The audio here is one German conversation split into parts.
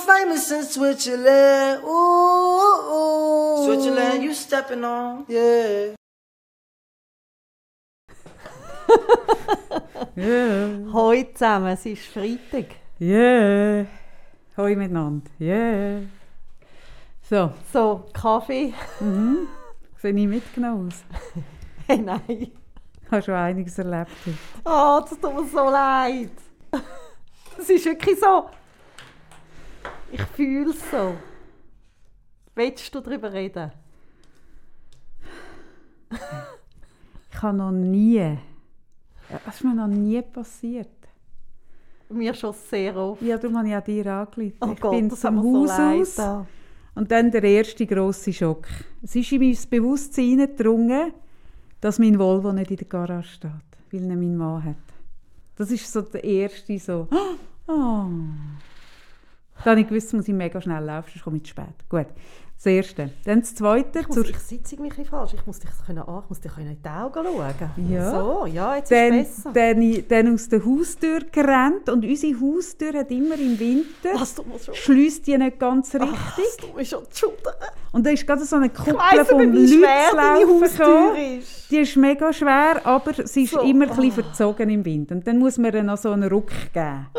most famous in Switzerland. Ooh, ooh. Switzerland, you stepping on. Yeah. yeah. Hoi zusammen, es ist Freitag. Yeah. Hoi miteinander. Yeah. So. So, Kaffee. Mhm. Sehe ich mitgenommen aus? hey, nein. Ich habe schon einiges erlebt. Oh, das tut mir so leid. Es ist wirklich so. Ich fühle es so. Willst du darüber reden? ich habe noch nie. Das ist mir noch nie passiert. Mir schon sehr oft. Ja, darum habe ich dir angerufen. Oh ich Gott, bin zum Haus so aus. Und dann der erste grosse Schock. Es ist in mein Bewusstsein hineingedrungen, dass mein Volvo nicht in der Garage steht, weil er meinen Mann hat. Das ist so der erste so. Oh. Dann habe ich gewusst, muss ich mega schnell laufen, sonst komme ich zu spät. Gut, das Erste. Dann das Zweite. Ich, muss, ich sitze ein falsch. Ich muss dich, können, ich muss dich in die Augen schauen. Ja. So, ja, jetzt dann, ist es besser. Dann, dann aus der Haustür gerannt und unsere Haustür hat immer im Winter, Was, du musst schon. schließt die nicht ganz richtig. Ach, das tut mir schon schudern. Und da ist gerade so eine Kuppel weiss, deine Leuten Haustür ist. Die ist mega schwer, aber sie ist So. immer ein bisschen verzogen im Wind. Und dann muss man ihr noch so einen Ruck geben.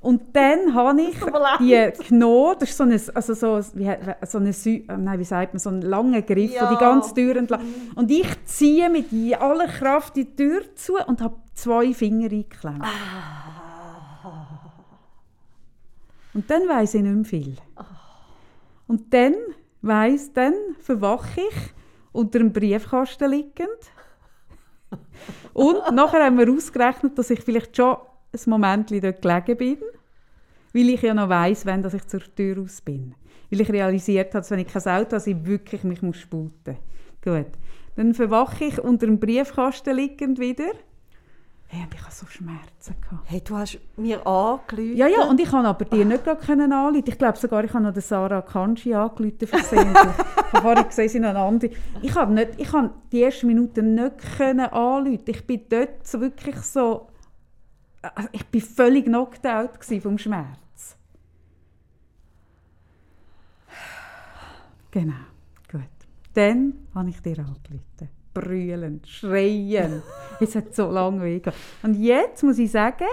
Und dann habe ich die genommen, das ist so ein, also so, wie, so eine, Sü- äh, nein, wie sagt man, so einen langen Griff, Ja. der die ganze Tür entlang. Und ich ziehe mit aller Kraft die Tür zu und habe zwei Finger eingeklemmt. Und dann weiss ich nicht mehr viel. Und dann weiss, dann verwache ich unter einem Briefkasten liegend. Und nachher haben wir ausgerechnet, dass ich vielleicht schon ein Moment dort gelegen bin, weil ich ja noch weiss, wenn dass ich zur Tür raus bin. Weil ich realisiert habe, dass wenn ich kein Auto habe, dass ich wirklich mich muss sputen muss. Gut. Dann verwache ich unter einem Briefkasten liegend wieder. Hey, und ich hatte so Schmerzen. Gehabt. Hey, du hast mir angerufen. Ja, ja, und ich konnte aber dir nicht gerade können anrufen. Ich glaube sogar, ich habe noch Sarah Kanji angerufen versehentlich. ich habe gesehen, sie noch eine andere. Ich habe, nicht, ich habe die ersten Minuten nicht anrufen. Ich bin dort so wirklich so... also Ich bin völlig knocked out vom Schmerz. Genau, gut. Dann habe ich dir angerufen. Brüllend, schreiend. Es hat so lange weh. Und jetzt muss ich sagen,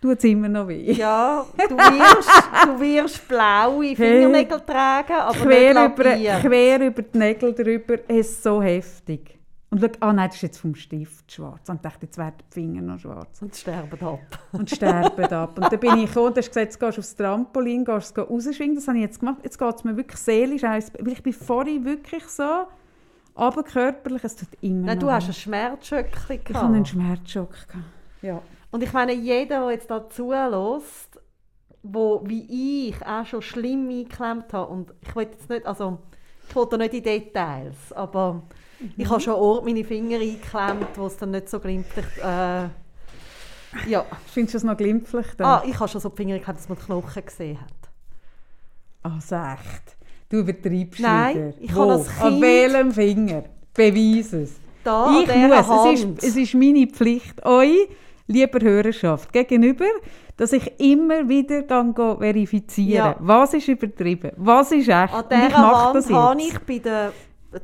tut es immer noch weh. Ja, du wirst, du wirst blaue Fingernägel tragen, aber quer, über, quer über die Nägel drüber, es ist so heftig. Und schau, ah nein, das ist jetzt vom Stift schwarz. Und ich dachte, jetzt werden die Finger noch schwarz. Und sterben ab. Und sterben ab. Und dann bin ich gekommen und hast gesagt, jetzt gehst du aufs Trampolin, gehst du rausschwingen. Das habe ich jetzt gemacht. Jetzt geht es mir wirklich seelisch aus. Weil ich bin vorhin wirklich so, aber körperlich, es tut immer Nein, noch du hast weh. ein Schmerzschöckchen Ich gehabt. hatte einen Schmerzschock. gehabt. Ja. Und ich meine, jeder, der jetzt da zulässt, wo wie ich auch schon schlimm eingeklemmt habe, und ich will jetzt nicht, also ich will da nicht in Details, aber ich habe schon Ort meine Finger eingeklemmt, wo es dann nicht so glimpflich, äh, ja. Findest du es noch glimpflich? dann? Ah, ich habe schon so die Finger eingeklemmt, dass man die Knochen gesehen hat. Also echt? Du übertreibst Nein, wieder. ich habe An Kind- welchem Finger? Beweis es. Da, an ich muss, Hand. es ist, es ist meine Pflicht, euch, lieber Hörerschaft, gegenüber, dass ich immer wieder dann go verifizieren Ja. Was ist übertrieben? Was ist echt? An Und ich dieser mache das Hand habe jetzt. ich bei der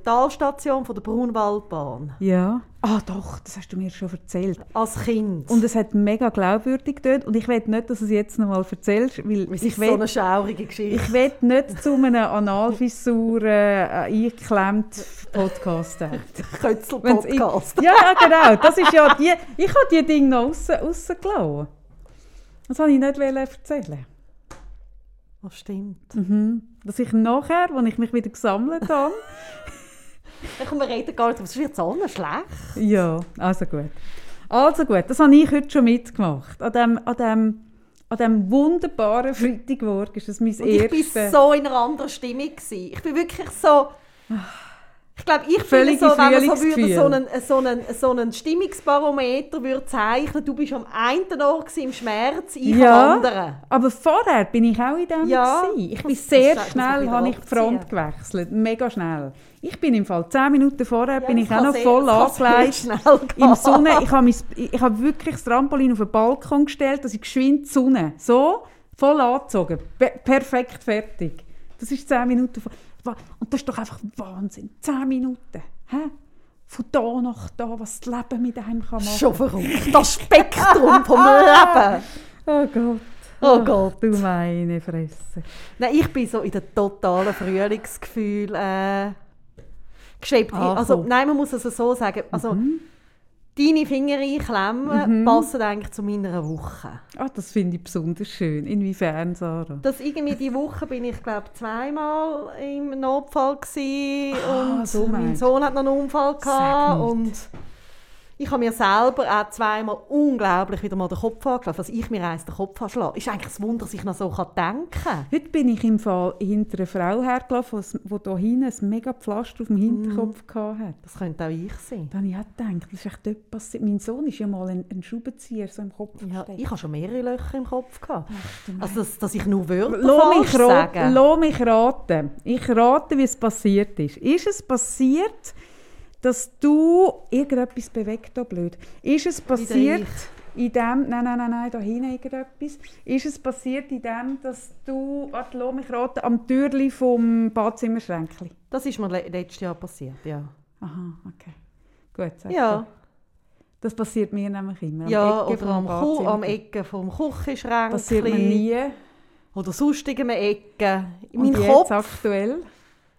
Talstation von der Braunwaldbahn Ja. Ah doch, das hast du mir schon erzählt. als Kind. Und es hat mega glaubwürdig dort. Und ich will nicht, dass du es jetzt noch mal erzählst, weil es ich ist will, so eine schaurige Geschichte. ich will nicht zu einem Analfissur äh, eingeklemmt Podcast Kötzel-Podcast. Ja, genau. Das ist ja die, ich habe die Dinge noch rausgelassen. Das wollte ich nicht erzählen. Das stimmt. Mhm. Dass ich nachher, als ich mich wieder gesammelt habe, Dann kommen wir reden gar nicht, aber es wird so schlecht. ja, also gut. Also gut, das habe ich heute schon mitgemacht. An dem, an dem, an diesem wunderbaren Freitagmorgen ist das mein Und ich erstes... war so in einer anderen Stimmung. Gewesen. Ich bin wirklich so... Ich glaube, ich finde Völlige so, wenn man so, würde, so einen, so einen, so einen Stimmungsbarometer würde zeichnen, du bist am einen Ort im Schmerz, ich Ja. am anderen. Aber vorher bin ich auch in dem. Ja, gewesen. ich bin sehr schnell habe ich die Front gewechselt. Mega schnell. Ich bin im Fall zehn Minuten vorher bin das ich auch noch sehr- voll angelegt. Im Sonne, ich habe, mein, ich habe wirklich das Trampolin auf den Balkon gestellt, dass ich geschwind die Sonne so voll angezogen, Pe perfekt fertig. Das ist zehn Minuten vor. Und das ist doch einfach Wahnsinn. Zehn Minuten. Hä? Von da nach da, was das Leben mit einem kann machen. Schon verrückt. Das Spektrum vom Leben. Oh Gott. Oh Gott. Du meine Fresse. Nein, ich bin so in der totalen Frühlingsgefühl äh, geschwebt. Angekommen. Also, nein, man muss es so sagen. Also, Mhm. Deine Finger einklemmen passen eigentlich zu meiner Woche. Ah, das finde ich besonders schön. Inwiefern, Sarah? Dass irgendwie die Woche bin ich glaube zweimal im Notfall gsi Ah, und so mein Sohn hat noch einen Unfall gehabt und ich habe mir selber auch zweimal unglaublich wieder mal den Kopf angeschlagen. Was ich mir eins den Kopf anschlage, ist eigentlich ein Wunder, dass ich noch so denken kann. Heute bin ich im Fall hinter einer Frau hergelaufen, die hier hinten ein mega Pflaster auf dem Hinterkopf hatte. Das könnte auch ich sein. Da habe ich auch gedacht, das ist echt passiert. Mein Sohn ist ja mal ein, ein Schraubenzieher so im Kopf Ja, ich habe schon mehrere Löcher im Kopf gehabt. Also, dass, dass ich nur Wörter Lass mich, ra sage. lass mich raten. Ich rate, wie es passiert ist. Ist es passiert, dass du irgendetwas bewegt, da blöd? Ist es passiert in dem, nein, nein, nein, nein, da hinten irgendetwas. Ist es passiert in dem, dass du, warte, lass mich raten, am Türli vom Badzimmerschränkli? Das ist mir le letztes Jahr passiert, ja. Aha, okay. Gut, sag Ja, du. Das passiert mir nämlich immer. ja Ecke oder vom am, Ku am Ecke vom Küchenschrank. Passiert mir nie. Oder sonst irgendeine Ecke. Und Mein jetzt Kopf, aktuell?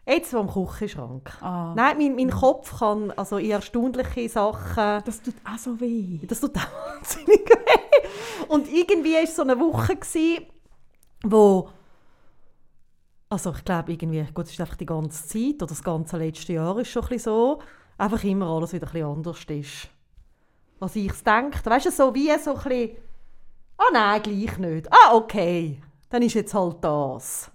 Jetzt am Küchenschrank. Ah. Nein, mein, mein Kopf kann also in erstaunliche Sachen... Das tut auch so weh. Das tut auch wahnsinnig weh. Und irgendwie war so eine Woche, gewesen, wo... Also ich glaube irgendwie, gut, es ist einfach die ganze Zeit oder das ganze letzte Jahr ist schon ein bisschen so, einfach immer alles wieder ein bisschen anders ist. Was ich denke, weißt du, so wie so ein bisschen, ah nein, gleich nicht. Ah, okay, dann ist jetzt halt das.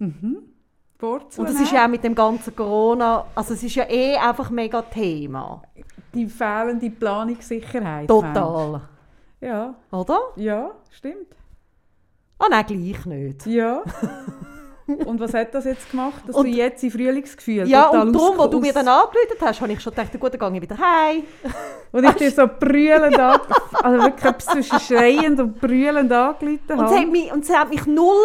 Wurzeln Und das ist ja auch mit dem ganzen Corona, also es ist ja eh einfach mega Thema. die fehlende Planungssicherheit. Total. du? Ja, Oder? ja, stimmt. Ah nein, gleich nicht. Ja. und was hat das jetzt gemacht, dass Und- du jetzt in Frühlingsgefühl Ja, und darum, wo du mir dann angerufen hast, habe ich schon gedacht, gut, dann gehe ich wieder heim. Und ich dir so brüllend an, also wirklich zwischen schreiend und brüllend angerufen Und sie, hat habe. mich, und sie hat mich null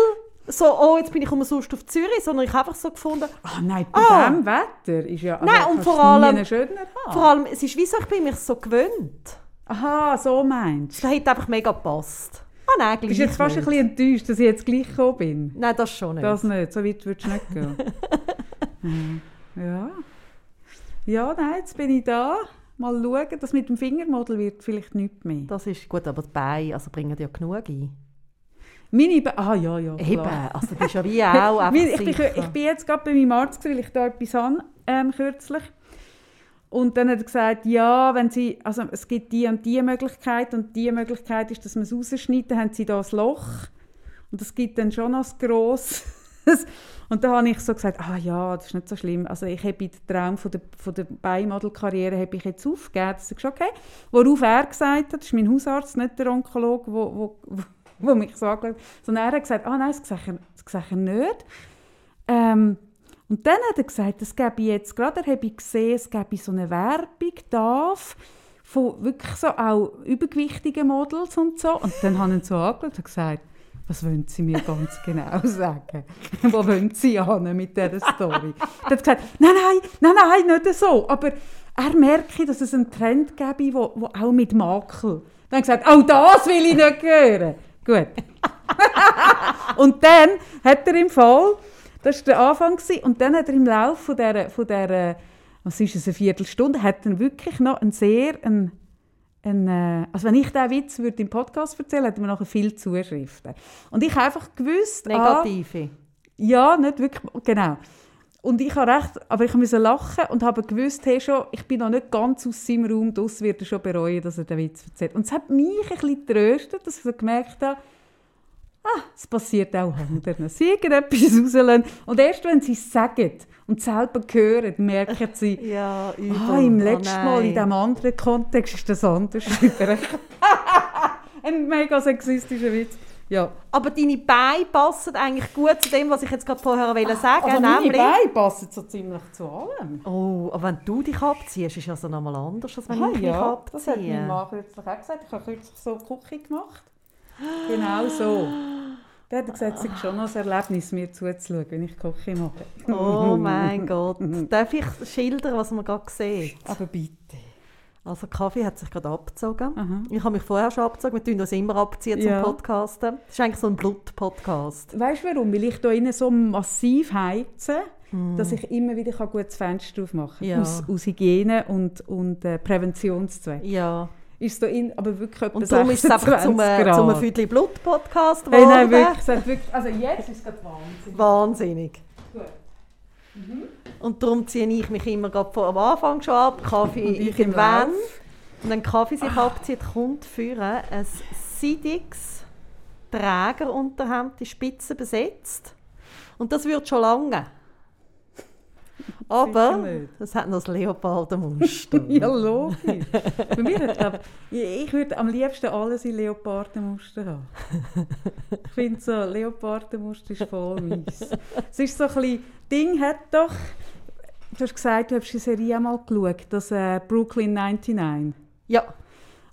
so, oh, jetzt bin ich umsonst auf Zürich, sondern ich habe einfach so gefunden, Ah nein, bei Ah. diesem Wetter ist ja... also Nein, und vor allem- einen schöner haben. vor allem, es ist wie so, ich bin mich so gewöhnt. Aha, so meinst du. Es hat einfach mega gepasst. Ah nein, gleich Bist du jetzt fast ein nicht. bisschen enttäuscht, dass ich jetzt gleich gekommen bin? Nein, das schon nicht. Das nicht, so weit würdest du nicht gehen. Hm, ja. Ja, nein, jetzt bin ich da. Mal schauen, das mit dem Fingermodel wird vielleicht nichts mehr. Das ist gut, aber die Beine also bringen ja genug ein. Meine Be ah ja, ja, Eben, klar. also das ist ja wie auch ich, bin, ich bin jetzt gerade bei meinem Arzt, gewesen, weil ich da etwas habe, ähm, kürzlich. Und dann hat er gesagt, ja, wenn Sie, also es gibt die und die Möglichkeit und die Möglichkeit ist, dass man es rausschneidet, dann haben Sie da ein Loch und es gibt dann schon noch grosses. und dann habe ich so gesagt, ah ja, das ist nicht so schlimm. Also ich habe den Traum von der, von der Beinmodelkarriere habe ich jetzt aufgegeben. Das ist okay. Worauf er gesagt hat, das ist mein Hausarzt, nicht der Onkologe, wo, wo, wo, wo mich so angeschaut sondern er hat gesagt, ah nein, das sehe ich, nicht. Ähm, und dann hat er gesagt, es gäbe jetzt, gerade er habe ich gesehen, es gäbe so eine Werbung darf von wirklich so auch übergewichtigen Models und so. Und dann haben ihn so angeschaut und gesagt, was wollen Sie mir ganz genau sagen? Wo wollen Sie hin mit dieser Story? Er hat gesagt, nein, nein, nein, nein, nicht so. Aber er merke, dass es einen Trend gäbe, wo, wo auch mit Makel. Dann hat er gesagt, auch das will ich nicht hören. Gut. und dann hat er im Fall, das war der Anfang, gewesen, und dann hat er im Laufe von dieser, von dieser was ist es, eine Viertelstunde, hat er wirklich noch einen sehr, einen, einen, äh, also wenn ich diesen Witz würde im Podcast erzählen, hätte man nachher viele Zuschriften. Und ich habe einfach gewusst, ah, Negative. ja, nicht wirklich, genau. Und ich habe recht, aber ich musste lachen und habe gewusst, hey, schon, ich bin noch nicht ganz aus seinem Raum, das wird er schon bereuen, dass er den Witz erzählt. Und es hat mich ein bisschen getröstet, dass ich so gemerkt habe, ah, es passiert auch anderen. Sie irgendetwas rauslassen. Und erst wenn sie es sagen und selber hören, merken sie, Ja, übel. ah, im Oh letzten Mal, in diesem anderen Kontext, ist das anders. Ein mega sexistischer Witz. Ja. Aber deine Beine passen eigentlich gut zu dem, was ich jetzt gerade vorher wollte sagen Aber meine nämlich... Beine passen so ziemlich zu allem. Oh, aber wenn du dich abziehst, ist ja so nochmal anders, als wenn Ah, ich mich ja, das hat mein abziehe. Mann kürzlich auch gesagt. Ich habe kürzlich so Cookie gemacht. Genau so. Der hat gesagt, es ist schon noch ein Erlebnis, mir zuzuschauen, wenn ich Cookie mache. Oh mein Gott. Darf ich schildern, was man gerade sieht? Aber bitte. Also Kaffee hat sich gerade abgezogen. Aha. Ich habe mich vorher schon abgezogen. Wir tun uns immer abziehen zum Ja. Podcasten. Das ist eigentlich so ein Blut-Podcast. Weißt du warum? Weil ich hier innen so massiv heize, dass ich immer wieder ein gutes Fenster aufmachen kann. Ja. Aus, aus Hygiene- und, und äh, Präventionszwecken. Ja. Ist da in, aber wirklich etwa Und darum ist es einfach zum, 26 äh, zum Grad. Füdli Blut-Podcast Hey, nein, geworden. wirklich, es hat wirklich. Also jetzt ist es gerade Wahnsinn. Wahnsinnig. Gut. Und darum ziehe ich mich immer von am Anfang schon ab. Kaffee Und ich im Van. Und wenn Kaffee sich abzieht, kommt führen ein seidiges Trägerunterhemd, die Spitze besetzt. Und das wird schon lange. Aber es hat noch das Leopardenmuster. Ja, logisch. Bei mir hat, glaub, ich, würde am liebsten alles in Leopardenmuster haben. Ich finde so, Leopardenmuster ist voll mies. Es ist so ein bisschen, Ding hat doch, du hast gesagt, du hast die Serie einmal geschaut, das äh, Brooklyn 99. ja,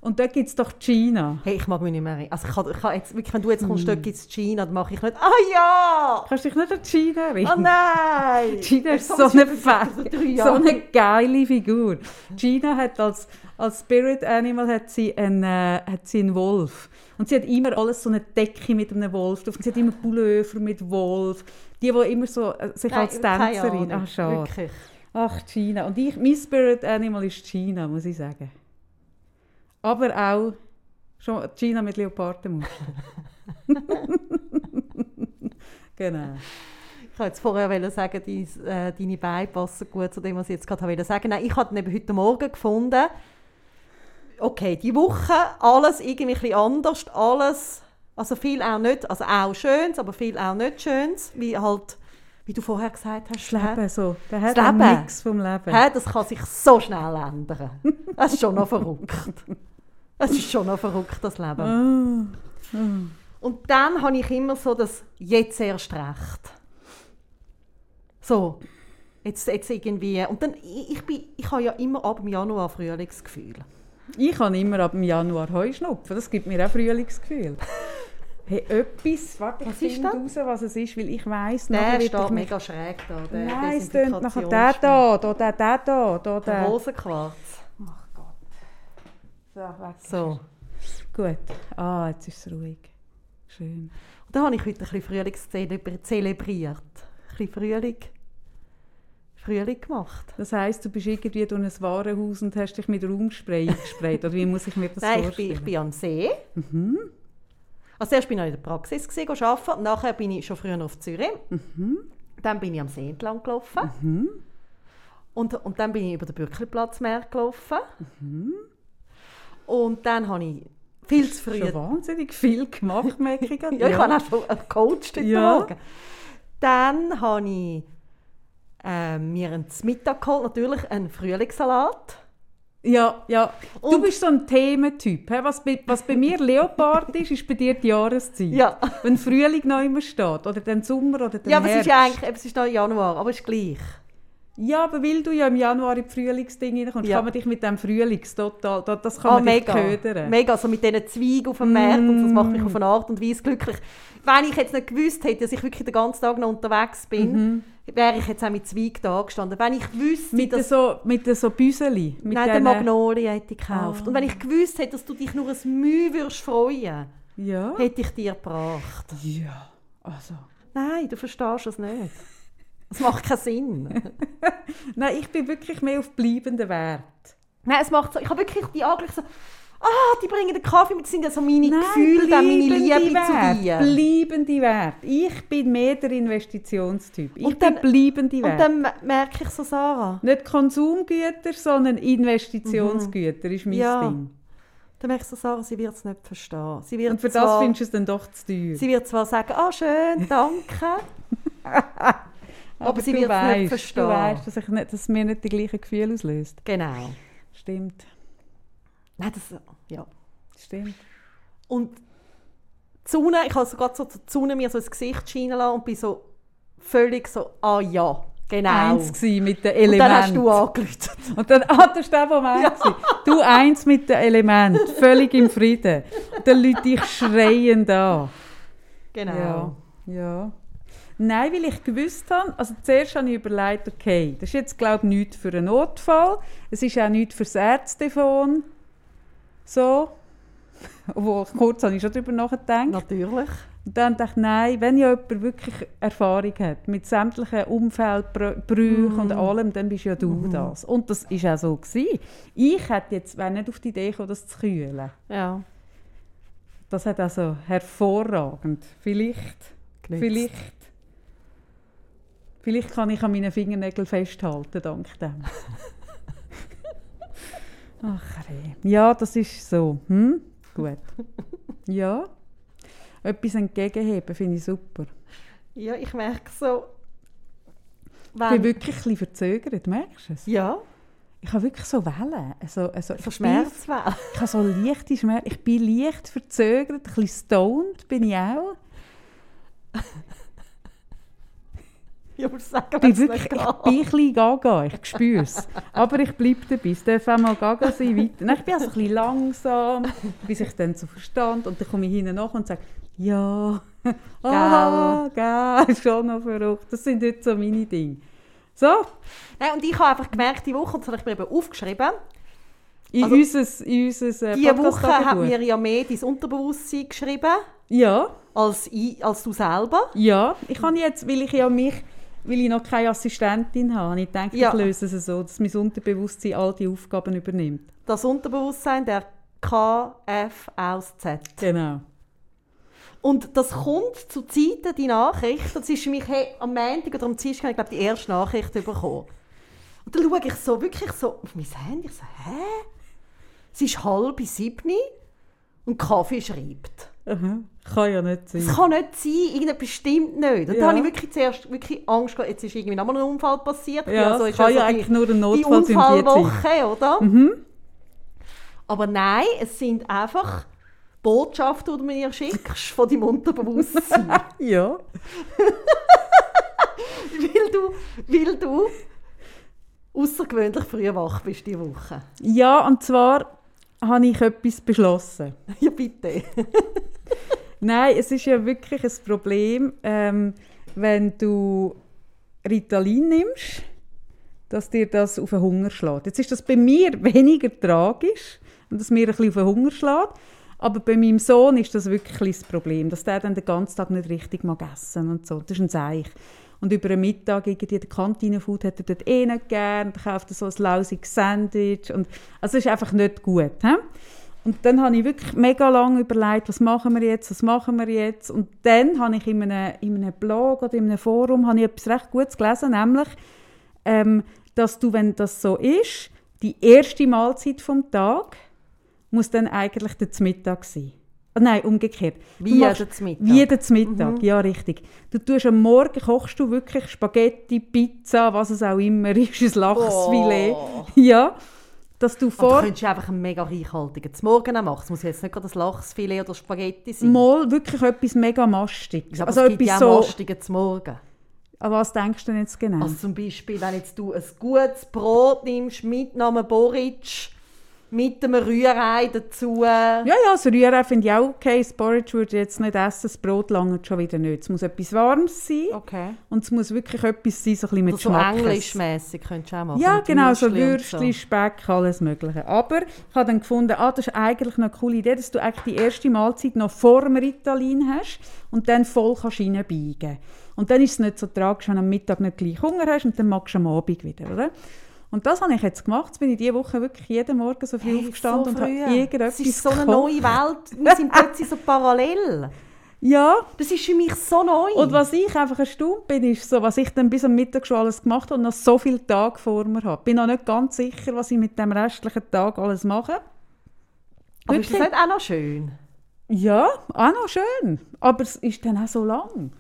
Und da gibt es doch Gina. hey, ich mag mich nicht mehr. Also ich kann, ich kann jetzt, wirklich, wenn du jetzt kommst, dort gibt es Gina, dann mache ich nicht «Ah ja!» Kannst du dich nicht an Gina «Oh erinnern? nein!» Gina ist so eine, drei so eine geile Figur. Gina hat als, als Spirit Animal hat sie, einen, äh, hat sie einen Wolf. Und sie hat immer alles so eine Decke mit einem Wolf drauf. Und sie hat immer Pullover mit Wolf. Die, die immer so äh, sich Nein, als Tänzerin... Ach, schade. Wirklich. Ach, Gina. Und ich, mein Spirit Animal ist Gina, muss ich sagen. Aber auch schon Gina mit Leopardenmuster. genau. Ich wollte vorher sagen, dein, äh, deine Beine passen gut zu dem, was ich jetzt gerade sagen. Nein, ich habe eben heute Morgen gefunden, okay, die Woche, alles irgendwie anders, alles, also viel auch nicht, also auch Schönes, aber viel auch nicht Schönes, wie halt, wie du vorher gesagt hast. Das Leben so. Der hat Das Leben. Mix vom Leben. Hä, das kann sich so schnell ändern. Das ist schon noch verrückt. Das ist schon noch verrückt, das Leben. Ah. Und dann habe ich immer so das «Jetzt erst recht». So, jetzt, jetzt irgendwie... Und dann, ich, ich, bin, ich habe ja immer ab dem Januar Frühlingsgefühl. Ich habe immer ab dem Januar Heuschnupfen. Das gibt mir auch Frühlingsgefühl. Hey, etwas, warte, ich Was ist finde raus, was es ist, weil ich weiss, Der steht ich mich... mega schräg da, der Nein, es tönt nachher der da, da, der, der da, da, Der der. Rosenquarz. So, weg. So. Gut. Ah, jetzt ist es ruhig. Schön. Und dann habe ich heute ein bisschen Frühling zelebri- zelebriert. Ein bisschen Frühling, Frühling gemacht. Das heisst, du bist irgendwie durch ein Warenhaus und hast dich mit Raumspray eingesprayt, oder wie muss ich mir das Nein, ich vorstellen? bin, ich bin am See. Mhm. Also erst bin ich in der Praxis gewesen, arbeiten, nachher bin ich schon früher auf Zürich. Mhm. Dann bin ich am See entlang gelaufen. Und, und dann bin ich über den Bürkliplatz mehr gelaufen. Und dann habe ich viel zu früh... Schon wahnsinnig viel gemacht, merke ich. Ja, ich habe auch schon einen Coach heute Ja. Morgen. Dann habe ich äh, mir einen Mittag geholt, natürlich einen Frühlingssalat. Ja, ja. Du Und- bist so ein Thementyp. hä? Was bei, was bei mir Leopard ist, ist bei dir die Jahreszeit. Ja. Wenn Frühling noch immer steht, oder den Sommer, oder den Ja, aber es Herbst. ist ja eigentlich, es ist noch Januar, aber es ist gleich. Ja, aber weil du ja im Januar in die Frühlingsding reinkommst, Ja. kann man dich mit dem Frühlings total, da- das kann Ah, man mega. ködern. Mega, so mit diesen Zweigen auf dem Markt und das macht mich auf eine Art und Weise glücklich. Wenn ich jetzt nicht gewusst hätte, dass ich wirklich den ganzen Tag noch unterwegs bin, wäre ich jetzt auch mit Zweigen da gestanden. Wenn ich wüsste, Mit, den dass... so, mit den so Büseli. Mit Nein, der denen- Magnolie hätte ich gekauft. Ah. Und wenn ich gewusst hätte, dass du dich nur ein Mühe würdest freuen, Ja. hätte ich dir gebracht. Ja. Also. Nein, du verstehst es nicht. Es macht keinen Sinn. Nein, ich bin wirklich mehr auf bleibenden Wert. Nein, es macht so, ich habe wirklich die angeschaut, so, ah, die bringen den Kaffee mit, das sind ja so meine Gefühle, dann meine Liebe Wert. zu dir. Bleibende Wert. Ich bin mehr der Investitionstyp. Ich Und dann- bin bleibende Und Wert. dann me- merke ich so, Sarah, Nicht Konsumgüter, sondern Investitionsgüter ist mein Ja. Ding. Dann merkst du, Sarah, sie wird es nicht verstehen. Sie wird Und für zwar, das findest du es dann doch zu teuer. Sie wird zwar sagen, ah schön, danke. aber sie wird es nicht verstehen. Du weißt, dass, ich nicht, dass mir nicht die gleichen Gefühle auslöst. Genau. Stimmt, Nein, das, ja. stimmt. Und die Sonne, ich habe so gerade so die Sonne mir so ins Gesicht scheinen lassen und bin so völlig so, ah ja, genau. Eins mit den und Elementen. dann hast du angerufen. Und dann, ah, das war der Moment. gewesen. Du eins mit den Elementen, völlig im Frieden. Und dann Leute dich schreiend an. Genau. Ja, ja. Nein, weil ich gewusst habe, also zuerst habe ich überlegt, okay, das ist jetzt glaube ich nichts für einen Notfall, es ist auch nichts für das Ärztefon, so. Obwohl, kurz habe ich schon darüber nachgedacht. Natürlich. Und dann dachte ich, nein, wenn ja jemand wirklich Erfahrung hat mit sämtlichen Umfeldbrüchen und allem, dann bist ja du das. Und das war auch so. Gewesen. Ich hätte jetzt wäre nicht auf die Idee gekommen, das zu kühlen. Ja. Das hat also hervorragend. Vielleicht, Genützt. vielleicht, vielleicht kann ich an meinen Fingernägeln festhalten, dank dem. Ach, hey. Ja, das ist so. Hm? Gut. Ja. Etwas entgegenheben finde ich super. Ja, ich merke so, Ich bin wenn, wirklich ein bisschen verzögert, merkst du es? ja, Ich habe wirklich so Wellen. Also, also so ich bin- Schmerzwellen. Ich habe so leichte Schmerzen. Ich bin leicht verzögert, ein bisschen stoned bin ich auch. Ich muss sagen, bin wirklich, ich bin ein bisschen gaga, ich spüre es. Aber ich bleibe dabei. Es darf auch mal gaga sein, weiter. Nein, ich bin also ein bisschen langsam, bis ich dann so verstand. Und dann komme ich hinten nach und sage, ja, ah, gell, ist schon noch verrückt. Das sind jetzt so meine Dinge. So, Nein, und ich habe einfach gemerkt, die Woche, und das habe ich mir eben aufgeschrieben, in Also, unser, in unser äh, diese Woche hat mir ja mehr dein Unterbewusstsein geschrieben, Ja, als, ich, als du selber. ja. Ich kann jetzt, weil ich ja mich, weil ich noch keine Assistentin habe, habe ich gedacht, Ja. ich löse es so, dass mein Unterbewusstsein all die Aufgaben übernimmt. Das Unterbewusstsein, der KF aus Z. Genau. Und das kommt zu Zeiten, die Nachricht, das ist für mich, hey, am Montag oder am Dienstag ich glaube die erste Nachricht bekommen. Und dann schaue ich so, wirklich so auf mein Handy, ich so, hä? Es ist halb sieben und Kaffee schreibt. Aha. Kann ja nicht sein. Das kann nicht sein, irgendetwas stimmt nicht. Und Ja. dann habe ich wirklich zuerst wirklich Angst gehabt, jetzt ist irgendwie nochmal ein Unfall passiert. Ja, so, es ist kann so ja die- eigentlich nur ein die Notfall sein. Unfallwoche, oder? Aber nein, es sind einfach Botschaften, die du mir schickst von deinem Unterbewusstsein. Ja. weil du, weil du außergewöhnlich früh wach bist diese Woche. ja, und zwar habe ich etwas beschlossen. Ja, bitte. Nein, es ist ja wirklich ein Problem, ähm, wenn du Ritalin nimmst, dass dir das auf den Hunger schlägt. Jetzt ist das bei mir weniger tragisch dass mir ein bisschen auf den Hunger schlägt. Aber bei meinem Sohn ist das wirklich das Problem, dass der dann den ganzen Tag nicht richtig mag essen und so. Das ist ein Seich. Und über den Mittag irgendwie den Kantinenfood hat er dort eh nicht gern. Dann kauft er so ein lausiges Sandwich. Und, also es ist einfach nicht gut. He? Und dann habe ich wirklich mega lange überlegt, was machen wir jetzt, was machen wir jetzt. Und dann habe ich in einem, in einem Blog oder in einem Forum habe ich etwas recht Gutes gelesen, nämlich, ähm, dass du, wenn das so ist, die erste Mahlzeit vom Tag muss dann eigentlich der Mittag sein. Ah, nein, umgekehrt. Wie der Mittag. Wie der Mittag, ja richtig. Du tust am Morgen kochst du wirklich Spaghetti, Pizza, was es auch immer ist, ein Lachsfilet. Oh. Ja, dass du Aber vor... du könntest einfach einen mega reichhaltigen zum Morgen auch machen. Es muss jetzt nicht gerade das Lachsfilet oder Spaghetti sein. Mal wirklich etwas mega Mastiges. Aber Also es gibt etwas ja so. auch Mastigen zum Morgen. An was denkst du denn jetzt genau? Also zum Beispiel, wenn jetzt du ein gutes Brot nimmst mit einem Boric, mit einem Rührei dazu. ja, ja, das Rührei finde ich auch okay. Das Porridge würde ich jetzt nicht essen, das Brot lange schon wieder nicht. Es muss etwas Warmes sein Okay. und es muss wirklich etwas sein, so ein bisschen mit Oder so Schmackes. englischmässig könntest du auch machen. Ja, genau, so Würstchen Würstchen, Speck, alles Mögliche. Aber ich habe dann gefunden, ah, das ist eigentlich eine coole Idee, dass du eigentlich die erste Mahlzeit noch vor dem Ritalin hast und dann voll kannst reinbiegen Und dann ist es nicht so tragisch, wenn du am Mittag nicht gleich Hunger hast und dann magst du am Abend wieder, oder? Und das habe ich jetzt gemacht. Jetzt bin ich diese Woche wirklich jeden Morgen so früh Hey, aufgestanden so und habe irgendetwas Das ist so eine gekocht. neue Welt. Wir sind plötzlich so parallel. Ja, Das ist für mich so neu. und was ich einfach erstaunt bin, ist so, was ich dann bis am Mittag schon alles gemacht habe und noch so viele Tage vor mir habe. Ich bin noch nicht ganz sicher, was ich mit dem restlichen Tag alles mache. Aber ist das Wirklich? nicht auch noch schön? Ja, auch noch schön. Aber es ist dann auch so lang.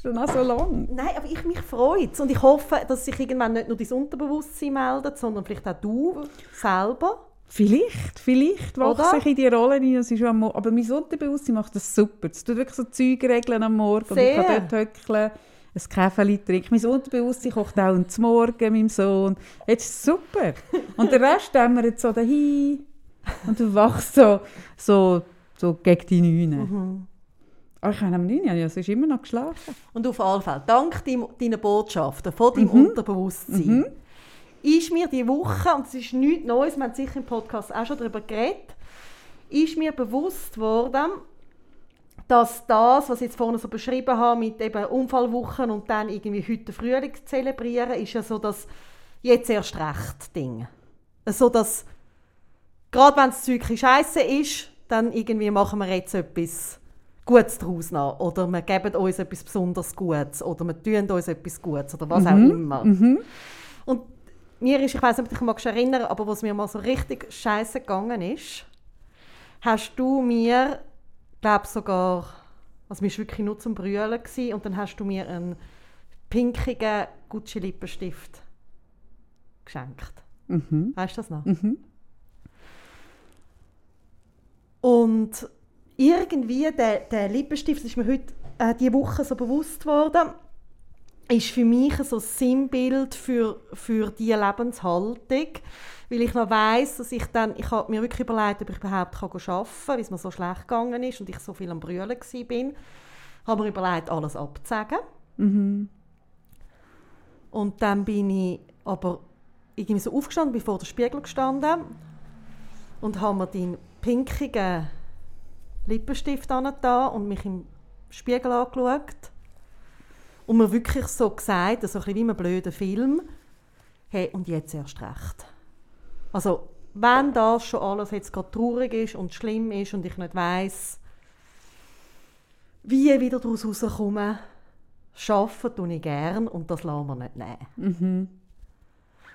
Schon auch so lang. Nein, aber ich mich freut es. Und ich hoffe, dass sich irgendwann nicht nur dein Unterbewusstsein meldet, sondern vielleicht auch du selber. Vielleicht, vielleicht wachse ich in die Rolle rein. Das ist schon am aber mein Unterbewusstsein macht das super. Es tut wirklich so Zeug regeln am Morgen. Und ich kann dort höckeln, ein Käferli trinken. Mein Unterbewusstsein kocht auch zum Morgen, meinem Sohn. Jetzt ist es super. Und der Rest wir jetzt so dahin. Und du wachst so, so, so gegen die Neune. Mhm. Aber ich habe am 9 ja, es ist immer noch geschlafen. Und auf alle Fälle, dank deinem, deinen Botschaften von deinem Mhm. Unterbewusstsein, ist mir die Woche, und es ist nichts Neues, wir haben sicher im Podcast auch schon darüber geredet, ist mir bewusst geworden, dass das, was ich jetzt vorhin so beschrieben habe, mit eben Unfallwochen und dann irgendwie heute Frühling zu zelebrieren, ist ja so das jetzt erst recht Ding. So dass, gerade wenn das Zeug scheiße ist, dann irgendwie machen wir jetzt etwas Gutes daraus noch. Oder wir geben uns etwas besonders Gutes. Oder wir tun uns etwas Gutes. Oder was auch immer. Und mir ist, ich weiß nicht, ob dich magst erinnern, aber was mir mal so richtig scheiße gegangen ist, hast du mir, glaube sogar, also mir war wirklich nur zum Brüllen gewesen, und dann hast du mir einen pinkigen Gucci Lippenstift geschenkt. Mhm. Weißt du das noch? Und irgendwie der, der Lippenstift, das ist mir heute äh, diese Woche so bewusst worden, ist für mich so ein Sinnbild für, für diese Lebenshaltung. Weil ich noch weiss, dass ich dann, ich habe mir wirklich überlegt, ob ich überhaupt kann arbeiten kann, weil es mir so schlecht gegangen ist und ich so viel am Brüllen war. habe mir überlegt, alles abzusagen. Und dann bin ich aber irgendwie so aufgestanden, bin vor dem Spiegel gestanden und habe mir den pinkigen Lippenstift angetan und mich im Spiegel angeschaut. Und mir wirklich so gesagt, so ein bisschen wie in einem blöden Film, hey, und jetzt erst recht. Also, wenn das schon alles jetzt gerade traurig ist und schlimm ist und ich nicht weiss, wie ich wieder daraus rauskomme, arbeiten tue ich gern und das lassen wir nicht nehmen.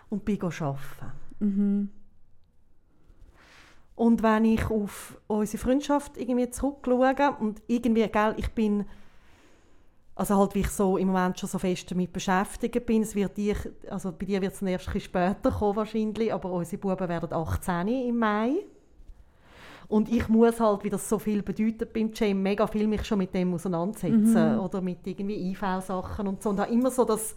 Und bin arbeiten. Und wenn ich auf unsere Freundschaft irgendwie zurückschaue und irgendwie, gell, ich bin, also halt wie ich so im Moment schon so fest damit beschäftigt bin, es wird dich, also bei dir wird es erst ein bisschen später kommen wahrscheinlich, aber unsere Buben werden 18 im Mai. Und ich muss halt, wie das so viel bedeutet beim Jam, mega viel mich schon mit dem auseinandersetzen oder mit irgendwie IV-Sachen und so. Und habe immer so das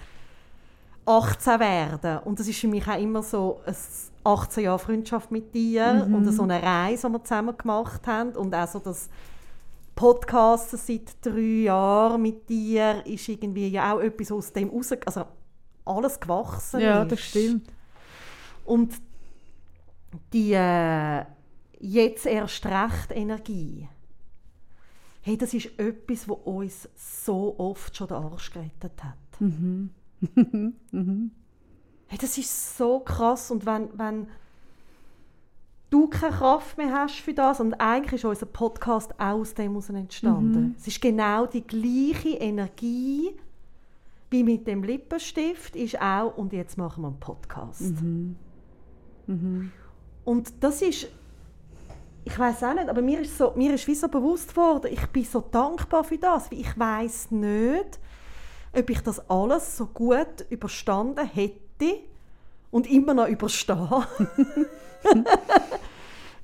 18 werden. Und das ist für mich auch immer so ein 18 Jahre Freundschaft mit dir und so eine Reise, die wir zusammen gemacht haben. Und auch so das Podcasten seit drei Jahren mit dir ist irgendwie ja auch etwas aus dem raus, also alles gewachsen Ja, ist. das stimmt. Und die äh, jetzt erst recht Energie, hey, das ist etwas, was uns so oft schon den Arsch gerettet hat. Hey, das ist so krass. Und wenn, wenn du keine Kraft mehr hast für das, und eigentlich ist unser Podcast auch aus dem entstanden. Es ist genau die gleiche Energie wie mit dem Lippenstift, ist auch, und jetzt machen wir einen Podcast. Und das ist, ich weiß auch nicht, aber mir ist, so, mir ist wie so bewusst geworden, ich bin so dankbar für das, weil ich weiß nicht, ob ich das alles so gut überstanden hätte und immer noch überstehe.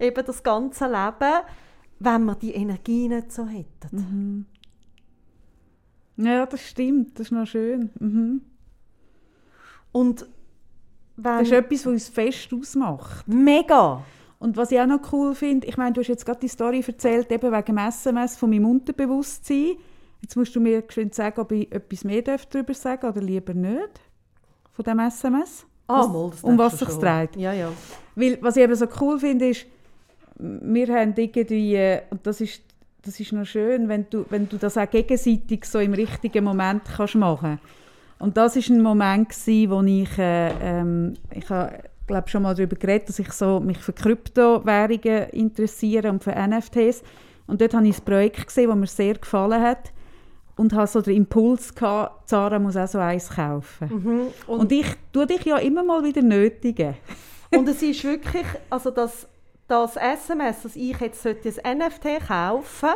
Eben das ganze Leben, wenn wir die Energie nicht so hätten. Ja, das stimmt. Das ist noch schön. Mhm. Und wenn... Das ist etwas, was uns fest ausmacht. mega! Und was ich auch noch cool finde, ich meine, du hast jetzt gerade die Story erzählt, eben wegen dem SMS von meinem Unterbewusstsein. Jetzt musst du mir geschwind sagen, ob ich etwas mehr darüber sagen darf oder lieber nicht. Von dem SMS. Ah, Was- mal, das um was schon. dreht. Ja, ja. Weil, was ich eben so cool finde, ist, wir haben irgendwie, und das ist, das ist noch schön, wenn du, wenn du das auch gegenseitig so im richtigen Moment kannst machen Und das ist ein Moment gewesen, wo ich, äh, ähm, ich glaube schon mal darüber geredet, dass ich so mich für Kryptowährungen interessiere und für NFTs. Und dort habe ich ein Projekt gesehen, das mir sehr gefallen hat. Und habe so den Impuls gehabt, Zara muss auch so eins kaufen. Mhm. Und, ich tue dich ja immer mal wieder nötigen. Und es ist wirklich, also das, das SMS, dass ich jetzt sollte ein NFT kaufen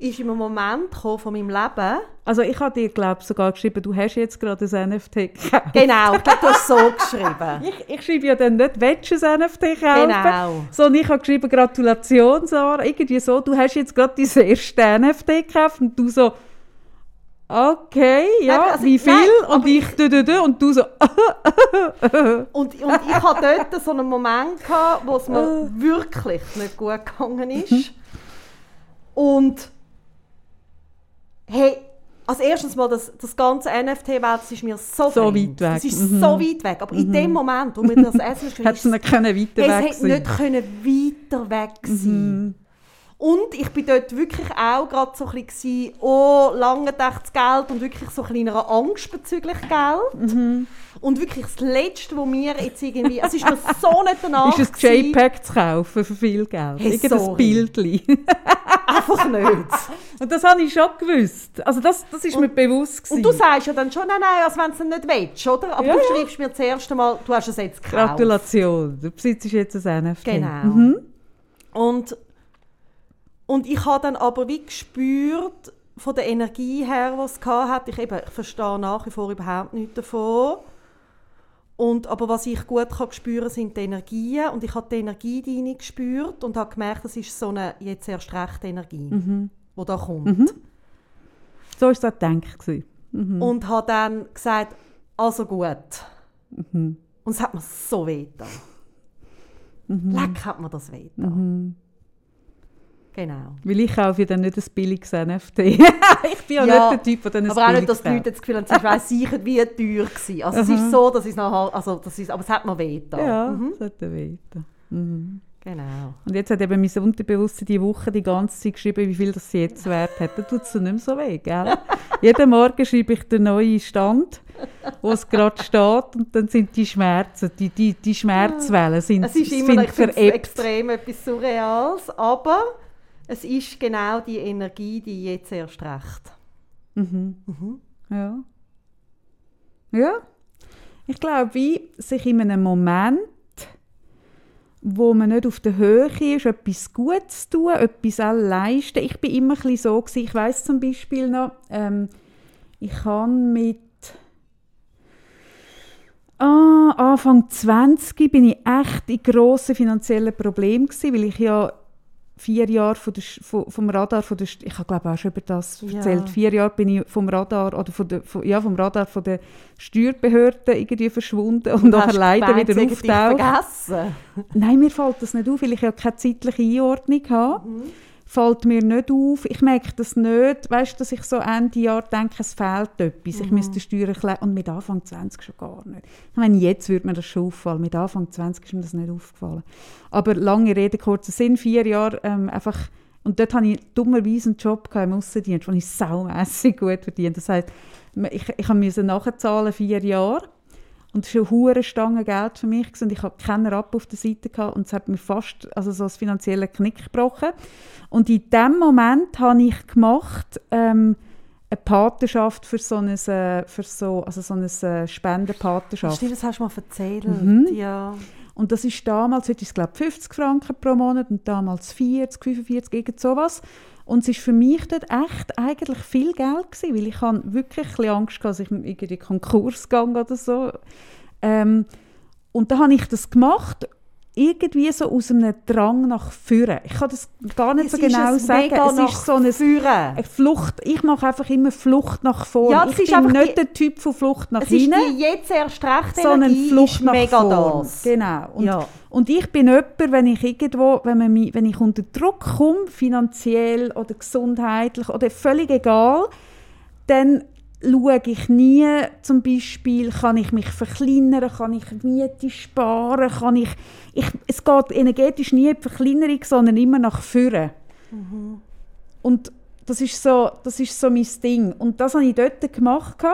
ist im Moment von meinem Leben. Also ich habe dir, glaube sogar geschrieben, du hast jetzt gerade ein NFT gekauft. Genau, ich glaube, du hast so geschrieben. Ich, ich schreibe ja dann nicht, willst du ein NFT kaufen? Genau. Sondern ich habe geschrieben, Gratulation, Sarah. Irgendwie so, du hast jetzt gerade dein erste NFT gekauft und du so, okay, ja, also- wie viel? nein, und ich, du, und du so, Und, und ich hatte dort so einen Moment, gehabt, wo es mir wirklich nicht gut gegangen ist. Und hey, als erstes mal, das, das ganze NFT-Welt, ist mir so, So fremd. weit weg. Das ist Mhm. so weit weg. Aber in dem Moment, wo mir das Essen hat es nicht können weiter es weg hätte sein. nicht können weiter weg sein Und ich bin dort wirklich auch gerade so ein bisschen, oh, lange das Geld und wirklich so ein bisschen in einer Angst bezüglich Geld. Und wirklich das Letzte, was mir jetzt irgendwie, es ist mir so nicht danach ist ein. JPEG zu kaufen für viel Geld. Hey, Irgendein. Bildchen. Einfach nicht. Und das habe ich schon gewusst. Also das, das ist mir bewusst gewesen. Und du sagst ja dann schon, nein, nein, als wenn du es nicht willst, oder? Aber Ja, du ja. schreibst mir das erste Mal, du hast es jetzt gekauft. Gratulation, du besitzt jetzt ein NFT. Genau. Mhm. Und, und ich habe dann aber wie gespürt, von der Energie her, die es hatte, ich, eben, ich verstehe nach wie vor überhaupt nichts davon. Und, aber was ich gut kann spüren sind die Energien. Und ich habe die Energie rein gespürt und habe gemerkt, das ist so eine jetzt erst rechte Energie, die da kommt. So war auch gedacht. Mhm. Und habe dann gesagt, also gut. Und es hat mir so weh getan. Leck hat mir das weh getan. Genau. Weil ich kaufe ja dann nicht ein billiges NFT. ich bin ja, Ja, nicht der Typ, der dann ein Aber auch nicht, dass die Leute das Gefühl haben, sie weiss sicher, wie teuer war. Also es ist so, dass es nachher, also das ist, aber es hat mir weh. Ja, Mhm. das hat weh getan. Genau. Und jetzt hat eben mein Unterbewusstsein die Woche die ganze Zeit geschrieben, wie viel das jetzt wert hat. Dann tut es nicht mehr so weh, gell? Jeden Morgen schreibe ich den neuen Stand, wo es gerade steht, und dann sind die Schmerzen, die, die, die Schmerzwellen sind, Es ist immer sind verebbt. extrem etwas Surreales, aber es ist genau die Energie, die jetzt erst recht. Ja. Ja. Ich glaube, wie sich in einem Moment, wo man nicht auf der Höhe ist, etwas Gutes tun, etwas auch leisten. Ich bin immer ein so gewesen. Ich weiß zum Beispiel noch, ähm, ich habe mit ah, Anfang 20 bin ich echt in grossen finanziellen Problemen gewesen, weil ich ja vier Jahre von der, von, vom Radar von der, ich habe glaube auch schon über das Ja. erzählt, vier Jahre bin ich vom Radar oder von der, von, ja, vom Radar von der Steuerbehörde irgendwie verschwunden und nachher Hast leider wieder auftaucht. vergessen. Nein, mir fällt das nicht auf, weil ich ja keine zeitliche Einordnung habe. Fällt mir nicht auf. Ich merke das nicht, weißt, dass ich so Ende Jahr denke, es fehlt etwas. Ich müsste Steuern erklären. Und mit Anfang 20 schon gar nicht. Ich meine, jetzt würde mir das schon auffallen. Mit Anfang 20 ist mir das nicht aufgefallen. Aber lange Rede, kurzer Sinn, vier Jahre ähm, einfach... Und dort hatte ich dummerweise einen Job im Aussendienst, den ich saumässig gut verdient. Das heisst, ich, ich musste nachzahlen vier Jahre. Und das war eine hohe Stange Geld für mich. Und ich hatte keinen Rapp auf der Seite. Gehabt. Und es hat mir fast also so das finanzielle Knick gebrochen. Und in dem Moment habe ich gemacht, ähm, eine Patenschaft für so eine, äh, für so, also so eine äh, Spendenpatenschaft. Stimmt, das hast du mal erzählt. Mhm. Ja. Und das ist damals, heute ist es glaube ich 50 Franken pro Monat und damals 40, 45, irgend sowas. Und es war für mich dort echt eigentlich viel Geld gewesen, weil ich habe wirklich Angst dass ich irgendwie Konkurs gehe oder so. Ähm, und dann habe ich das gemacht, irgendwie so aus einem Drang nach Führen. Ich kann das gar nicht Es so genau sagen. mega Es ist so eine Führen. eine Flucht. Ich mache einfach immer Flucht nach vorne. Ja, das ich ist bin nicht die- der Typ von Flucht nach Es ist hinten die jetzt erst recht sondern Flucht nach mega vorn. das. Genau. Und, Ja. und ich bin jemand, wenn ich irgendwo, wenn, man mich, wenn ich unter Druck komme, finanziell oder gesundheitlich oder völlig egal, dann schaue ich nie zum Beispiel, kann ich mich verkleinern, kann ich Miete sparen, kann ich, ich es geht energetisch nie in die Verkleinerung, sondern immer nach vorne. Und das ist, so, das ist so mein Ding. Und das habe ich dort gemacht.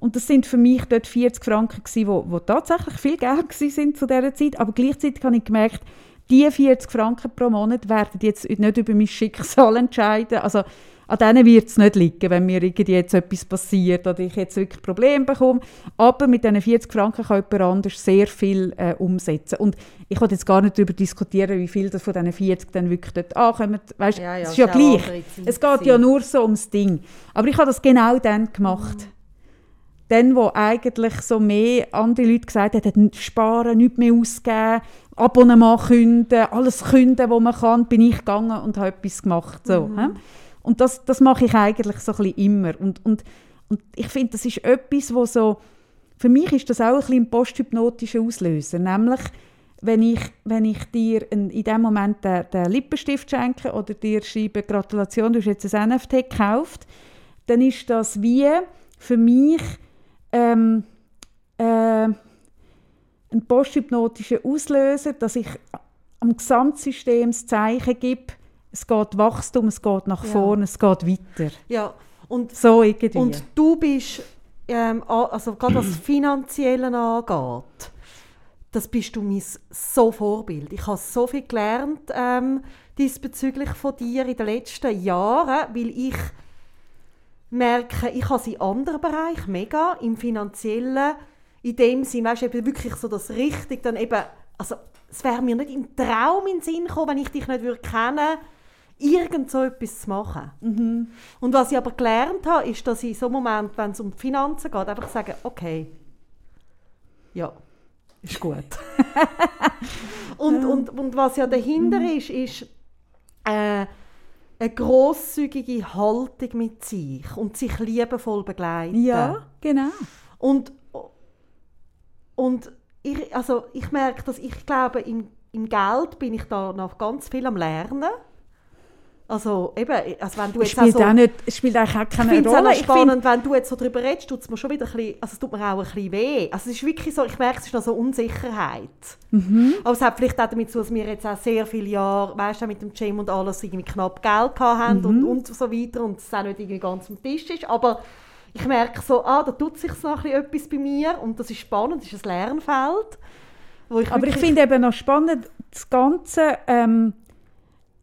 Und das sind für mich dort 40 Franken, gewesen, wo, wo tatsächlich viel Geld sind zu dieser Zeit. Aber gleichzeitig habe ich gemerkt, die 40 Franken pro Monat werden jetzt nicht über mein Schicksal entscheiden. Also an denen wird es nicht liegen, wenn mir irgendwie jetzt etwas passiert oder ich jetzt wirklich Probleme bekomme. Aber mit diesen 40 Franken kann jemand anders sehr viel äh, umsetzen. Und ich wollte jetzt gar nicht darüber diskutieren, wie viel das von diesen 40 dann wirklich dort ankommt. Weißt, Ja, ja, es ist ja gleich. Es geht ja nur so ums Ding. Aber ich habe das genau dann gemacht. Mhm. Dann, wo eigentlich so mehr andere Leute gesagt haben, sparen, nichts mehr ausgeben, Abonnement künden, alles künden, was man kann, bin ich gegangen und habe etwas gemacht. So, Mhm. Und das, das mache ich eigentlich so ein immer. Und, und, und ich finde, das ist etwas, wo so, für mich ist das auch ein bisschen ein posthypnotischer Auslöser. Nämlich, wenn ich, wenn ich dir ein, in dem Moment den, den Lippenstift schenke oder dir schreibe, Gratulation, du hast jetzt ein NFT gekauft, dann ist das wie für mich ähm, äh, ein posthypnotischer Auslöser, dass ich am Gesamtsystem das Zeichen gebe, es geht Wachstum, es geht nach Ja. vorne, es geht weiter. Ja, und, So irgendwie. und du bist, ähm, also gerade was Finanzielle angeht, das bist du mein so Vorbild. Ich habe so viel gelernt ähm, diesbezüglich von dir in den letzten Jahren, weil ich merke, ich habe es in anderen Bereichen mega, im Finanziellen, in dem Sinn, weißt du, eben wirklich so das richtig dann eben, also es wäre mir nicht im Traum in den Sinn gekommen, wenn ich dich nicht würde kennen irgend so etwas zu machen. Und was ich aber gelernt habe, ist, dass ich in so einem Moment, wenn es um die Finanzen geht, einfach sage, okay, ja, ist gut. und, und, und was ja dahinter ist, ist äh, eine grosszügige Haltung mit sich und sich liebevoll begleiten. ja, genau. Und, und ich, also ich merke, dass ich glaube, im, im Geld bin ich da noch ganz viel am Lernen. Also eben, also wenn du Es jetzt spielt, also, auch nicht, spielt eigentlich auch ich keine finde es auch Rolle. noch Ich spannend, wenn du jetzt so darüber redest, tut es mir schon wieder ein bisschen, also es tut mir auch ein bisschen weh. Also es ist wirklich so, ich merke, es ist noch so Unsicherheit. Mhm. Aber es hat vielleicht auch damit zu, dass wir jetzt auch sehr viele Jahre, weißt du, mit dem Gym und alles irgendwie knapp Geld gehabt haben Mhm. und, und so weiter und es auch nicht irgendwie ganz am Tisch ist. Aber ich merke so, ah, da tut sich noch ein bisschen etwas bei mir und das ist spannend, das ist ein Lernfeld. Ich aber ich finde eben noch spannend, das Ganze, ähm,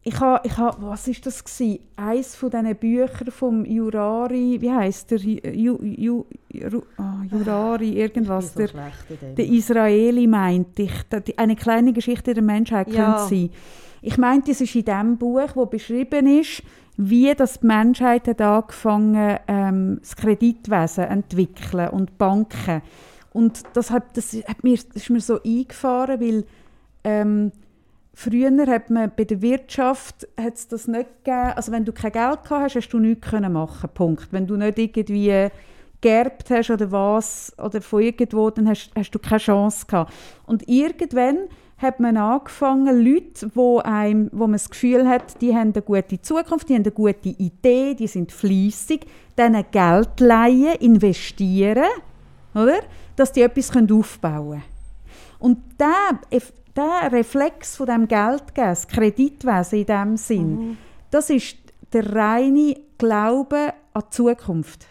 ich habe, ich ha, was ist das gewesen? Eins von diesen Büchern vom Jurari, wie heißt der? Ju, Ju, Ju, ah, Jurari, irgendwas. Der, so dem. Der Israeli meinte ich, eine kleine Geschichte der Menschheit Ja. könnte sein. Ich meinte, es ist in dem Buch, wo beschrieben ist, wie das die Menschheit hat angefangen ähm, das Kreditwesen entwickeln und Banken. Und das, hat, das, hat mir, das ist mir so eingefahren, weil ähm, früher hat man bei der Wirtschaft hat's das nicht gegeben. Also wenn du kein Geld gehabt hast, hast du nichts können machen. Punkt. Wenn du nicht irgendwie geerbt hast oder was oder von irgendwo, dann hast, hast du keine Chance gehabt. Und irgendwann hat man angefangen, Leute, wo, einem, wo man das Gefühl hat, die haben eine gute Zukunft, die haben eine gute Idee, die sind fleissig, denen Geld leihen, investieren, oder? dass die etwas aufbauen können. Und der, der Reflex von dem Geldgeben, Kreditwesen in diesem Sinn, das ist der reine Glaube an die Zukunft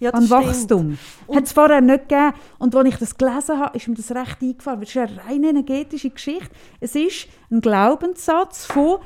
ja, an stimmt. Wachstum. Hat es vorher nicht gegeben. Und als ich das gelesen habe, ist mir das recht eingefahren. Es ist eine rein energetische Geschichte. Es ist ein Glaubenssatz von,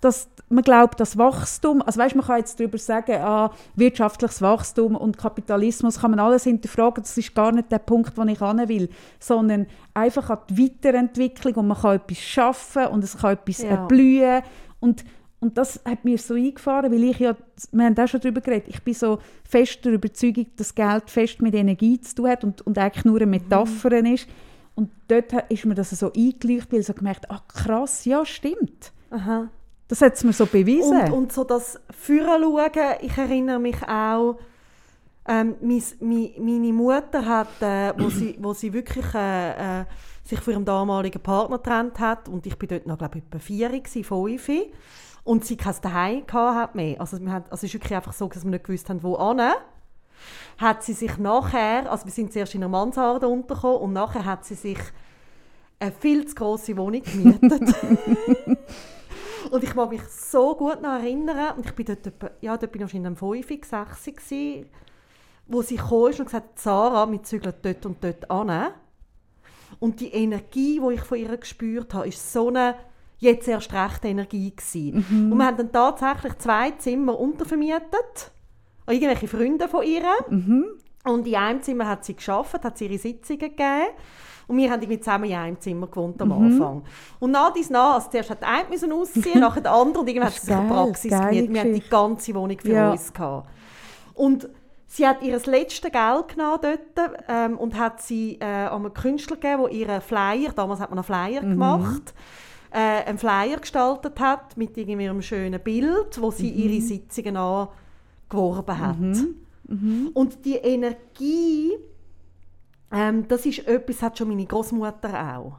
dass man glaubt, dass Wachstum, also weißt, man kann jetzt darüber sagen, ah, wirtschaftliches Wachstum und Kapitalismus kann man alles hinterfragen, das ist gar nicht der Punkt, wo ich hin will, sondern einfach an die Weiterentwicklung und man kann etwas schaffen und es kann etwas Ja. erblühen und und das hat mir so eingefahren, weil ich ja, wir haben auch schon darüber geredet, ich bin so fest der Überzeugung, dass Geld fest mit Energie zu tun hat und, und eigentlich nur eine Metapher ist. Und dort ist mir das so eingeleuchtet, weil ich so gemerkt ah krass, ja stimmt. Aha. Das hat es mir so bewiesen. Und, und so das Führen schauen, ich erinnere mich auch, ähm, mis, mi, meine Mutter hat, äh, wo, sie, wo sie wirklich äh, äh, sich von ihrem damaligen Partner getrennt hat und ich bin dort noch, glaube ich, etwa vier, gewesen, fünf, und sie kein Daheim gehabt mehr. Also, wir haben, also es ist wirklich einfach so, dass wir nicht gewusst haben, wo hin. Hat sie sich nachher, also wir sind zuerst in einer Mansarde untergekommen und nachher hat sie sich eine viel zu grosse Wohnung gemietet. Und ich mag mich so gut noch erinnern, und ich bin dort, etwa, ja, dort bin ich wahrscheinlich um 5, 6 gewesen, wo sie kam und gesagt hat, Sarah, wir zügeln dort und dort an. Und die Energie, die ich von ihr gespürt habe, ist so eine, jetzt erst recht Energie gewesen. Und wir haben dann tatsächlich zwei Zimmer untervermietet an irgendwelche Freunde von ihr. Und in einem Zimmer hat sie geschafft, hat sie ihre Sitzungen gegeben. Und wir haben irgendwie zusammen in einem Zimmer gewohnt am Anfang. Und nach dies nach, also zuerst hat eine müssen ausziehen, nachher der andere und irgendwann hat sie sich eine Praxis gemietet. Wir haben die ganze Wohnung für Ja. uns gehabt. Und sie hat ihr letztes Geld genommen dort ähm, und hat sie äh, an einen Künstler gegeben, der ihren Flyer, damals hat man einen Flyer Mhm. gemacht, äh, einen Flyer gestaltet hat mit irgendwie einem schönen Bild, wo sie Mhm. ihre Sitzungen angeworben hat. Und die Energie, ähm, das ist etwas, hat schon meine Großmutter auch.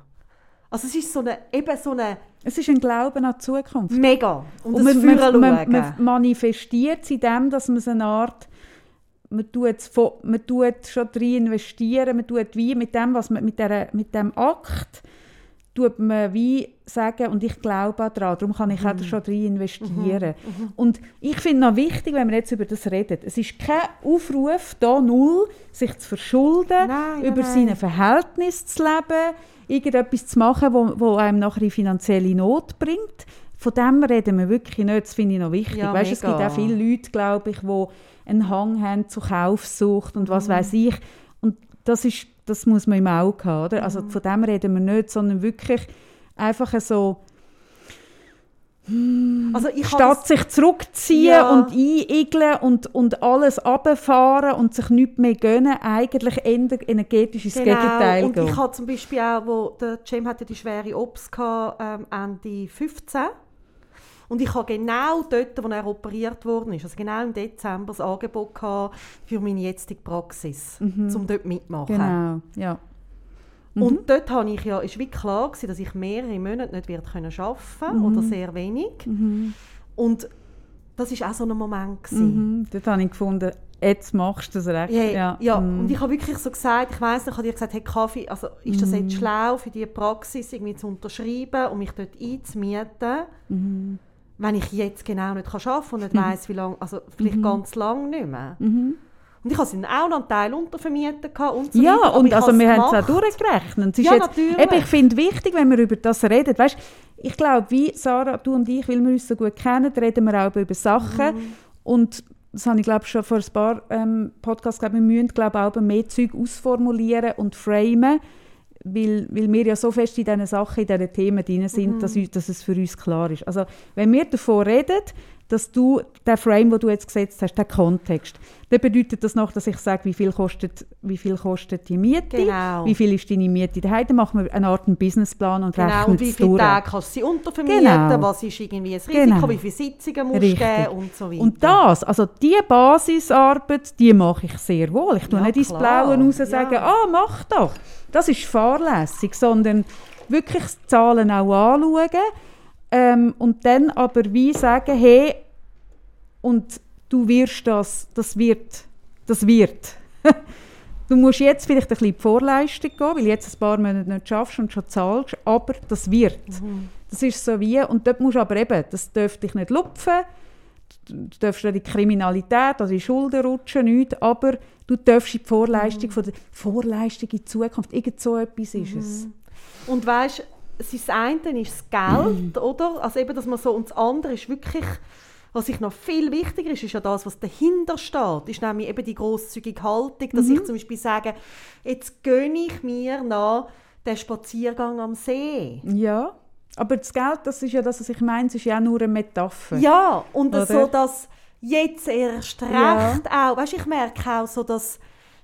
Also es ist so eine, eben so eine Es ist ein Glauben an die Zukunft. mega und, Und man, man, man, man manifestiert es in dem, dass man es eine Art man tut, man tut schon drin investieren, man tut wie mit dem, was man, mit, der, mit dem Akt tut man wie sagen, und ich glaube daran, darum kann ich Mhm. auch schon drin investieren. Und ich finde noch wichtig, wenn wir jetzt über das reden, es ist kein Aufruf, da null, sich zu verschulden, Nein, über nein, seine. Verhältnisse zu leben, irgendetwas zu machen, wo, wo einem nachher in finanzielle Not bringt. Von dem reden wir wirklich nicht, das finde ich noch wichtig. Ja, weißt, es gibt auch viele Leute, glaube ich, die einen Hang haben zu Kaufsucht und Mhm. was weiß ich. Und das, ist, das muss man im Auge haben. Oder? Also Mhm. von dem reden wir nicht, sondern wirklich einfach so, also ich statt sich zurückziehen Ja. und einigeln und, und alles runterfahren und sich nichts mehr gönnen, eigentlich ener- energetisch ins Gegenteil Genau. Und gehen. ich habe zum Beispiel auch, wo der Jim hatte die schwere Obst gehabt, ähm, Ende 15. Und ich habe genau dort, wo er operiert worden ist, also genau im Dezember, das Angebot gehabt für meine jetzige Praxis, um dort mitmachen. Genau, ja. Mhm. Und dort habe ich ja, ist wie klar gewesen, dass ich mehrere Monate nicht können arbeiten Mhm. oder sehr wenig. Und das ist auch so ein Moment gewesen. Mhm. Dort habe ich gefunden, jetzt machst du das recht. Ja, ja. ja. Mhm. und ich habe wirklich so gesagt, ich weiss nicht, ich habe dir gesagt, hey Kaffee, also ist das Mhm. jetzt schlau für diese Praxis irgendwie zu unterschreiben und mich dort einzumieten, Mhm. wenn ich jetzt genau nicht kann arbeiten kann und nicht weiss, wie lange, also vielleicht Mhm. ganz lange nicht mehr. Und ich hatte dann auch noch einen Teil untervermietet und so Ja, weiter, und also wir es haben es auch durchgerechnet. Es Ja, jetzt, natürlich. Eben, ich finde wichtig, wenn wir über das reden. Weißt, ich glaube, wie Sarah, du und ich, weil wir uns so gut kennen, reden wir auch über Sachen. Mhm. Und das habe ich glaube schon vor ein paar ähm, Podcasts gesagt, wir müssen glaube auch mehr Zeug ausformulieren und framen, weil, weil wir ja so fest in diesen Sachen, in diesen Themen drin sind, Mhm. dass, dass es für uns klar ist. Also wenn wir davon reden, dass du den Frame, den du jetzt gesetzt hast, den Kontext, dann bedeutet das noch, dass ich sage, wie viel kostet, wie viel kostet die Miete, Genau. wie viel ist deine Miete daheim, dann machen wir eine Art einen Businessplan und Genau, rechnen und wie viele. Tage kannst du sie untervermieten, Genau. was ist irgendwie das Risiko, Genau. wie viele Sitzungen musst du Richtig. geben und so weiter. Und das, also die Basisarbeit, die mache ich sehr wohl. Ich tue Ja, nicht ins. Blaue raus und Ja. sage, ah, mach doch. Das ist fahrlässig, sondern wirklich die Zahlen auch anschauen ähm, und dann aber wie sagen, hey, und du wirst das, das wird, das wird. du musst jetzt vielleicht ein bisschen die Vorleistung gehen, weil jetzt ein paar Monate nicht schaffst und schon zahlst, aber das wird. Das ist so wie, und dort musst du aber eben, das dürfte dich nicht lupfen, du darfst nicht in die Kriminalität oder in die Schulden rutschen, nicht, aber du darfst in die Vorleistung, von der Vorleistung in die Zukunft, irgend so etwas ist es. Und weißt, das eine ist das Geld, oder? Also eben, dass man so, und das andere ist wirklich, was ich noch viel wichtiger ist, ist ja das, was dahinter steht, ist nämlich eben die grosszügige Haltung, dass ich zum Beispiel sage, jetzt gönne ich mir noch den Spaziergang am See. Ja, aber das Geld, das ist ja das, was ich meine, es ist ja auch nur eine Metapher. Ja, und Oder? so, dass jetzt erst recht Ja. auch, weißt, ich merke auch so, dass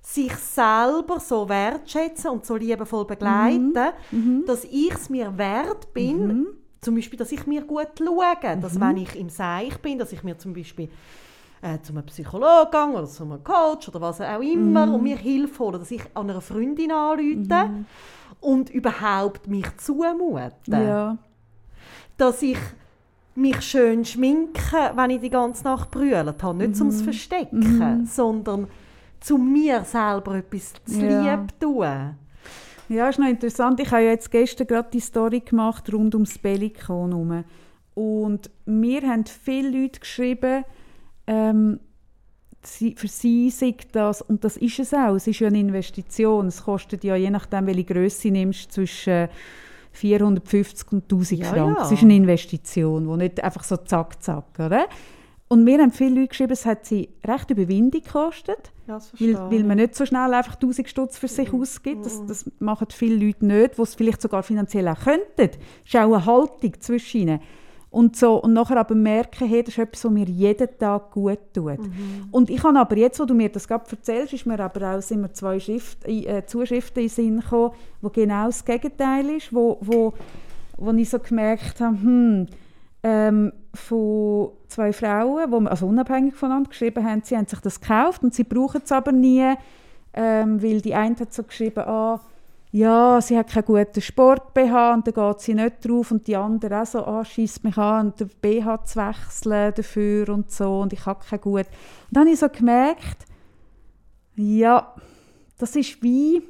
sich selber so wertschätzen und so liebevoll begleiten, Mhm. dass ich es mir wert bin, zum Beispiel, dass ich mir gut schaue, Mhm. dass wenn ich im Seich bin, dass ich mir zum Beispiel äh, zu einem Psychologen gehe oder zu einem Coach oder was auch immer Mhm. und mir Hilfe hole, dass ich an einer Freundin anrufe und überhaupt mich zumute Ja. dass ich mich schön schminke, wenn ich die ganze Nacht brüllt habe. Nicht zum Verstecken, sondern zu mir selber etwas zu Ja. lieb tun. Ja, ist noch interessant. Ich habe ja jetzt gestern gerade die Story gemacht rund ums Bellikon herum. Und mir haben viele Leute geschrieben, ähm, für sie sei das, und das ist es auch, es ist ja eine Investition. Es kostet ja, je nachdem, welche Größe du nimmst, zwischen 450 und 1000 Ja, Franken. ja. Das ist eine Investition, die nicht einfach so zack, zack, oder? Und mir haben viele Leute geschrieben, es hat sie recht Überwindung gekostet, Ja, weil, weil man nicht so schnell einfach 1000 Stutz für sich ausgibt. Das, das machen viele Leute nicht, die es vielleicht sogar finanziell auch könnten. Das ist auch eine Haltung zwischen ihnen. Und, so, und nachher aber merken, hey, das ist etwas, was mir jeden Tag gut tut. Und ich habe aber jetzt, wo du mir das gerade erzählst, ist mir aber auch sind mir zwei Schrift, äh, Zuschriften in den Sinn gekommen, wo genau das Gegenteil ist, wo, wo, wo ich so gemerkt habe, hm, ähm, von zwei Frauen, die also unabhängig voneinander geschrieben haben, sie haben sich das gekauft und sie brauchen es aber nie, ähm, weil die eine hat so geschrieben, ah, ja, sie hat keinen guten Sport BH und dann geht sie nicht drauf und die andere auch so, ah, schießt mich an und den BH zu wechseln dafür und so und ich habe keinen gut. Und dann habe ich so gemerkt, ja, das ist wie,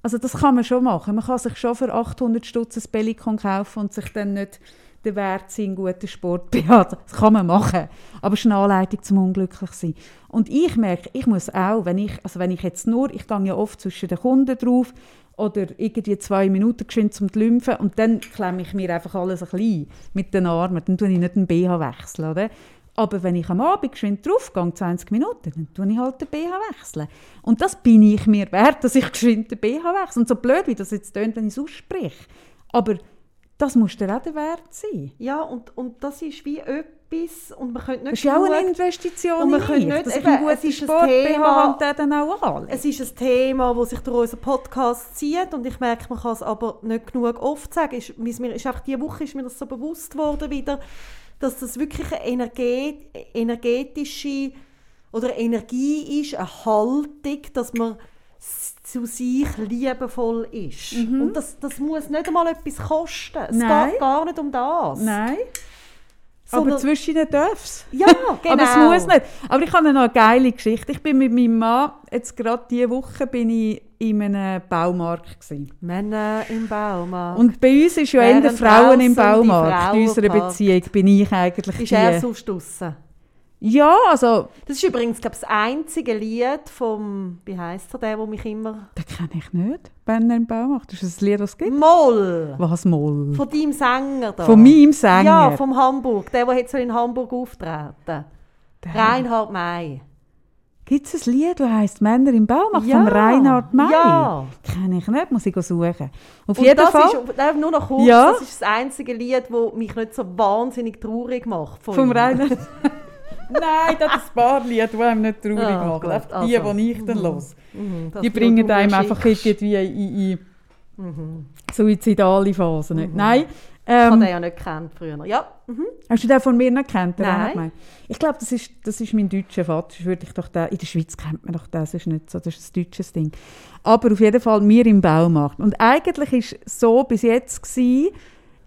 also das kann man schon machen. Man kann sich schon für 800 Stutz ein Bellicon kaufen und sich dann nicht den Wert sein, guten Sport. Das kann man machen, aber es ist eine Anleitung zum unglücklich sein. Und ich merke, ich muss auch, wenn ich, also wenn ich jetzt nur, ich gehe ja oft zwischen den Kunden drauf oder irgendwie zwei Minuten geschwind zum Lymphen und dann klemme ich mir einfach alles ein bisschen mit den Armen, dann tue ich nicht den BH wechseln, oder? Aber wenn ich am Abend geschwind draufgehe, 20 Minuten, dann tue ich halt den BH wechseln. Und das bin ich mir wert, dass ich geschwind den BH wechsle. Und so blöd, wie das jetzt tönt, wenn ich es ausspreche. Aber das muss auch der Wert sein. Ja, und, und das ist wie etwas, und man könnte Das nicht ist ja auch eine Investition Und man in könnte nicht- dass eben, ist ein Sport Thema- BH habe und den dann auch anlege. Es ist ein Thema, das sich durch unseren Podcast zieht und ich merke, man kann es aber nicht genug oft sagen. Ist, mir ist einfach diese Woche ist mir das so bewusst worden wieder, dass das wirklich eine energet, energetische oder Energie ist, eine Haltung, dass man zu sich liebevoll ist. Und das, das muss nicht einmal etwas kosten. Es Mhm. Nein. geht gar nicht um das. Nein, Sondern- aber zwischen ihnen darf es. Ja, genau. Aber es muss nicht. Aber ich habe noch eine geile Geschichte. Ich bin mit meinem Mann, jetzt gerade diese Woche, bin ich in einem Baumarkt. Gewesen. Männer im Baumarkt. Und bei uns ist ja eher Frauen im Baumarkt. In unserer. Beziehung bin ich eigentlich ist die. er sonst draussen? Ja, also, Das ist übrigens glaub, ich, das einzige Lied vom, wie heisst er, der, der mich immer... den kenne ich nicht. Berner im Baumarkt. Das ist ein Lied, das es gibt. Moll! Was Moll? Von deinem Sänger da. Von meinem Sänger. Ja, vom Hamburg. Der, der jetzt so in Hamburg auftreten. Der- Reinhard May. Gibt es ein Lied, das heisst «Männer im Baumarkt» Ja. von Reinhard May? Ja. Kenne ich nicht, muss ich suchen. Auf Und jeden das Fall ist, nur noch kurz, Ja. das ist das einzige Lied, das mich nicht so wahnsinnig traurig macht. Von vom. Reinhard... Nein, das ist ein paar Lieder, die einem nicht traurig Ah, machen. gut, Einfach die, also. die ich dann los. Mhm, Die bringen einem einfach irgendwie in, in Mhm. suizidale Phasen. nicht. Nein. Ich habe Ähm, den ja nicht gekannt früher. Ja. Mhm. hast du den von mir nicht den Nein. Ich glaube, das ist, das ist mein deutscher Vater. Würde ich doch den, in der Schweiz kennt man doch das, ist nicht so, das ist ein deutsches Ding. Aber auf jeden Fall mir im Baumarkt. Und eigentlich war es so bis jetzt, gewesen,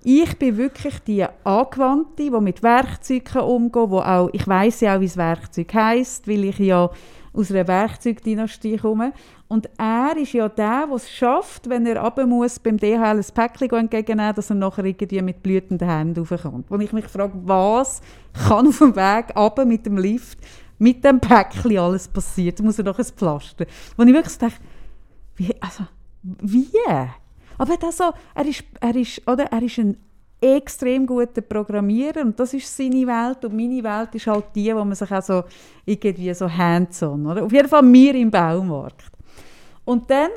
ich bin wirklich die Angewandte, die mit Werkzeugen umgeht, wo auch, ich weiß ja auch, wie das Werkzeug heisst, weil ich ja aus einer Werkzeugdynastie komme. Und er ist ja der, der es schafft, wenn er runter muss, beim DHL ein Päckchen entgegennehmen, dass er nachher irgendwie mit blühenden Händen raufkommt. Wo ich mich frage, was kann auf dem Weg runter mit dem Lift, mit dem Päckchen alles passieren? Da muss er noch ein Pflaster. Wo ich wirklich denke, wie, also, wie? Aber das so, er ist, er ist, oder, er ist ein extrem guter Programmierer und das ist seine Welt und meine Welt ist halt die, wo man sich auch so irgendwie so hands-on, oder? Auf jeden Fall mir im Baumarkt. Und dann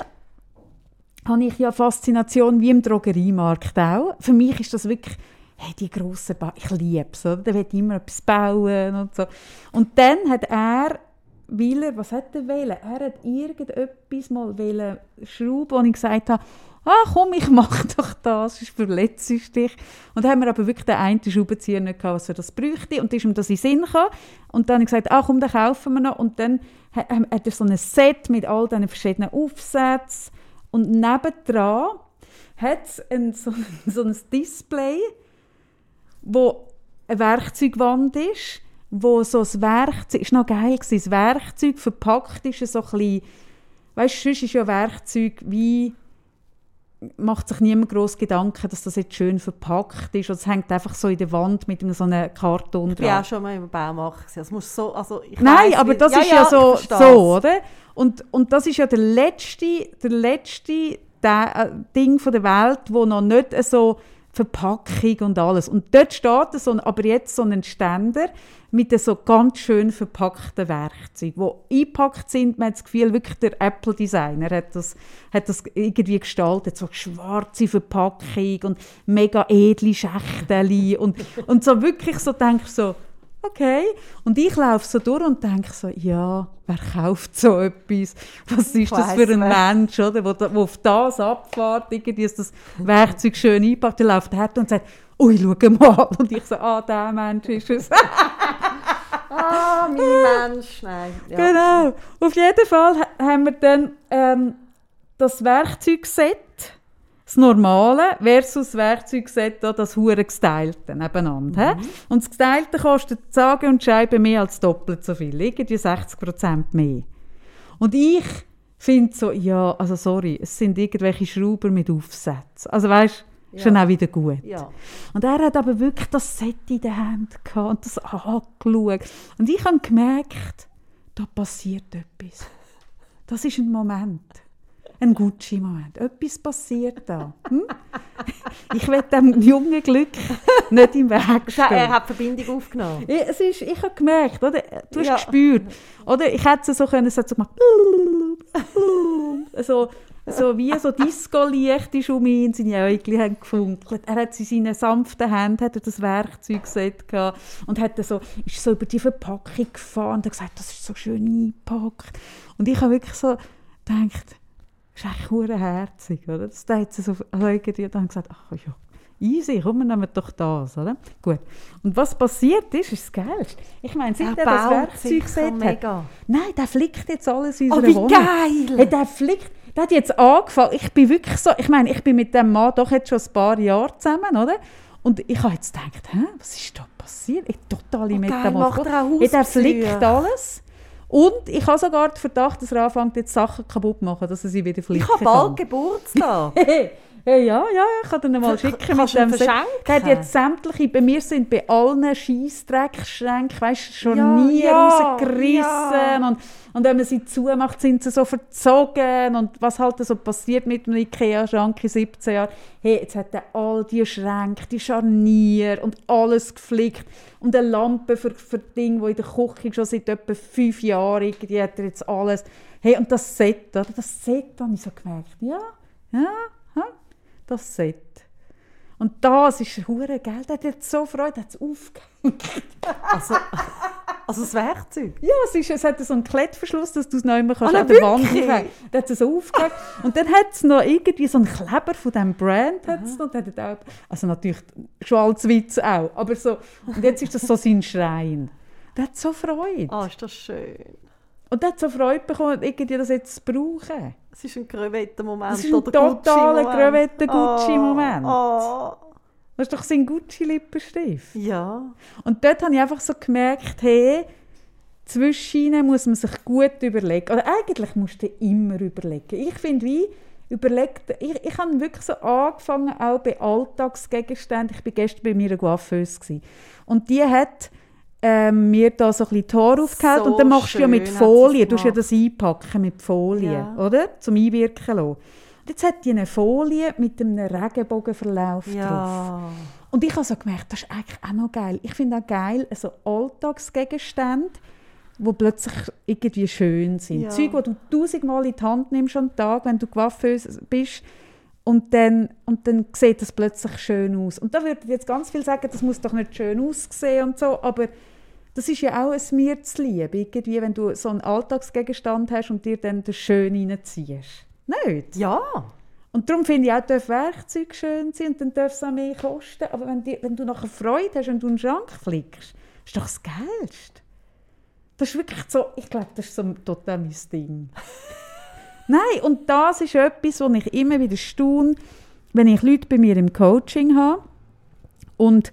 habe ich ja Faszination wie im Drogeriemarkt auch. Für mich ist das wirklich, hey, die grossen ba ich liebe es, oder? Der will immer etwas bauen und so. Und dann hat er, weil er, was hat er wollen? Er hat irgendetwas mal wollen schrauben, wo ich gesagt habe, ah komm, ich mache doch das, verletzt du dich. Und dann haben wir aber wirklich den einen Schraubenzieher nicht gehabt, was er das bräuchte. Und dann ist ihm das in den Sinn gekommen. Und dann habe ich gesagt, ah komm, den kaufen wir noch. Und dann ha- ha- hat er so ein Set mit all diesen verschiedenen Aufsätzen. Und nebendran hat es so, so ein Display, wo eine Werkzeugwand ist, wo so das Werkzeug, ist noch geil gewesen, das Werkzeug verpackt ist so ein bisschen, weißt du, sonst ist ja Werkzeug wie, macht sich niemand groß Gedanken, dass das jetzt schön verpackt ist, es hängt einfach so in der Wand mit so einem Karton Ich war dran. auch schon mal im Baumarkt. Das muss so, also ich Nein, weiss, aber das ist ja ich so, so oder? Und, und das ist ja der letzte, der letzte der, äh, Ding von der Welt, wo noch nicht so Verpackung und alles. Und dort steht so, aber jetzt so ein Ständer mit so ganz schön verpackten Werkzeugen, die eingepackt sind. Man hat das Gefühl, wirklich der Apple-Designer hat das, hat das irgendwie gestaltet. So schwarze Verpackung und mega edle Schächtchen und, und so wirklich so denke so, okay. Und ich laufe so durch und denke so, ja, wer kauft so etwas? Was ist das für ein Mensch, oder? Wo, wo auf das abfährt, irgendwie ist das Werkzeug schön eingepackt, der läuft her und sagt, ui, schau mal. Und ich so, ah, der Mensch ist es. ah, mein Mensch, nein. Ja. Genau. Auf jeden Fall haben wir dann ähm, das Werkzeugset das Normale versus das Werkzeugset, das hure gestylte nebeneinander. Mhm. Und das gestylte kostet sage und schreibe mehr als doppelt so viel, irgendwie 60% mehr. Und ich finde so, ja, also sorry, es sind irgendwelche Schrauber mit Aufsätzen. Also weißt ja. schon auch wieder gut. Ja. Und er hat aber wirklich das Set in der Hand gehabt und das angeschaut. Und ich habe gemerkt, da passiert etwas. Das ist ein Moment ein Gucci-Moment. Etwas passiert da. Hm? Ich will dem jungen Glück nicht im Weg stehen. Er hat Verbindung aufgenommen. Ich, es ist, ich habe gemerkt, oder? du hast ja. gespürt. Oder? Ich hätte es so können, es hat so gemacht. so, so wie so Disco-Licht ist um ihn, seine Äugel haben gefunkelt. Er hat in seinen sanften Händen hat er das Werkzeugset gehabt und hat so, ist so über die Verpackung gefahren und hat gesagt, das ist so schön eingepackt. Und ich habe wirklich so gedacht, das ist eigentlich herzig, oder? Das hat sie so irgendwie dann gesagt, ach ja, easy, komm, wir nehmen doch das, oder? Gut. Und was passiert ist, ist das Geilste. Ich meine, seit er das Werkzeug gesehen hat, nein, der flickt jetzt alles in unserer oh, wie Wohnung. geil! Hey, der flickt, der hat jetzt angefangen, ich bin wirklich so, ich meine, ich bin mit dem Mann doch jetzt schon ein paar Jahre zusammen, oder? Und ich habe jetzt gedacht, hä, was ist da passiert? Ich totale oh, Metamorphose. Hey, der flickt alles. Und ich habe sogar den Verdacht, dass er anfängt, jetzt Sachen kaputt zu machen, dass er sie wieder flicken kann. Ich habe bald Geburtstag. Hey, ja, ja, ich kann dir mal schicken. Kannst mit dem Der hat jetzt sämtliche, bei mir sind bei allen Scheissdreckschränken, weißt du, schon ja, nie ja, rausgerissen. Ja. Und, und wenn man sie zumacht, sind sie so verzogen. Und was halt so passiert mit einem Ikea-Schrank in 17 Jahren. Hey, jetzt hat er all die Schränke, die Scharnier und alles geflickt. Und eine Lampe für, für Dinge, die in der Küche schon seit etwa fünf Jahren, die hat er jetzt alles. Hey, und das Set, oder? Das Set habe ich so gemerkt, ja, ja, das Set. Und das ist hure Geld. Er hat jetzt so Freude, hat es aufgehängt. Also, also das Werkzeug? Ja, es, ist, es hat so einen Klettverschluss, dass du es nicht mehr kannst ah, an der Wand aufhängen Der hat es so aufgehängt. Und dann hat es noch irgendwie so einen Kleber von diesem Brand. Hat's noch, hat auch, also natürlich Schwalzwitz auch. Aber so, und jetzt ist das so sein Schrein. Der hat so Freude. Ah, ist das schön. Und der hat so Freude bekommen, irgendwie das jetzt zu brauchen. Es ist ein Crevetten-Moment. Es ist ein totaler Crevetten-Gucci-Moment. Oh, oh. Das ist doch sein Gucci-Lippenstift. Ja. Und dort habe ich einfach so gemerkt, hey, zwischen muss man sich gut überlegen. Oder eigentlich musst du immer überlegen. Ich finde, wie überlegt, ich, ich habe wirklich so angefangen, auch bei Alltagsgegenständen. Ich war gestern bei mir eine Coiffeuse. Und die hat ähm, mir da so ein bisschen Tor aufgehalten so und dann machst du ja mit Folie, du ja das einpacken mit Folie, ja. oder? Zum Einwirken lassen. Und jetzt hat die eine Folie mit einem Regenbogenverlauf ja. drauf. Und ich habe so gemerkt, das ist eigentlich auch noch geil. Ich finde auch geil, so Alltagsgegenstände, die plötzlich irgendwie schön sind. Ja. Zeug, die du tausendmal in die Hand nimmst am Tag, wenn du gewaffnet bist. Und dann, und dann sieht das plötzlich schön aus. Und da würde ich jetzt ganz viel sagen, das muss doch nicht schön aussehen und so, aber das ist ja auch ein mir zu lieb, irgendwie, wenn du so einen Alltagsgegenstand hast und dir dann das Schön reinziehst. Nicht? Ja. Und darum finde ich auch, dass Werkzeuge schön sind und dann darf es auch mehr kosten. Aber wenn, die, wenn du nachher Freude hast und du einen Schrank flickst, ist doch das Geilste. Das ist wirklich so, ich glaube, das ist so total mein Ding. Nein, und das ist etwas, wo ich immer wieder staune, wenn ich Leute bei mir im Coaching habe und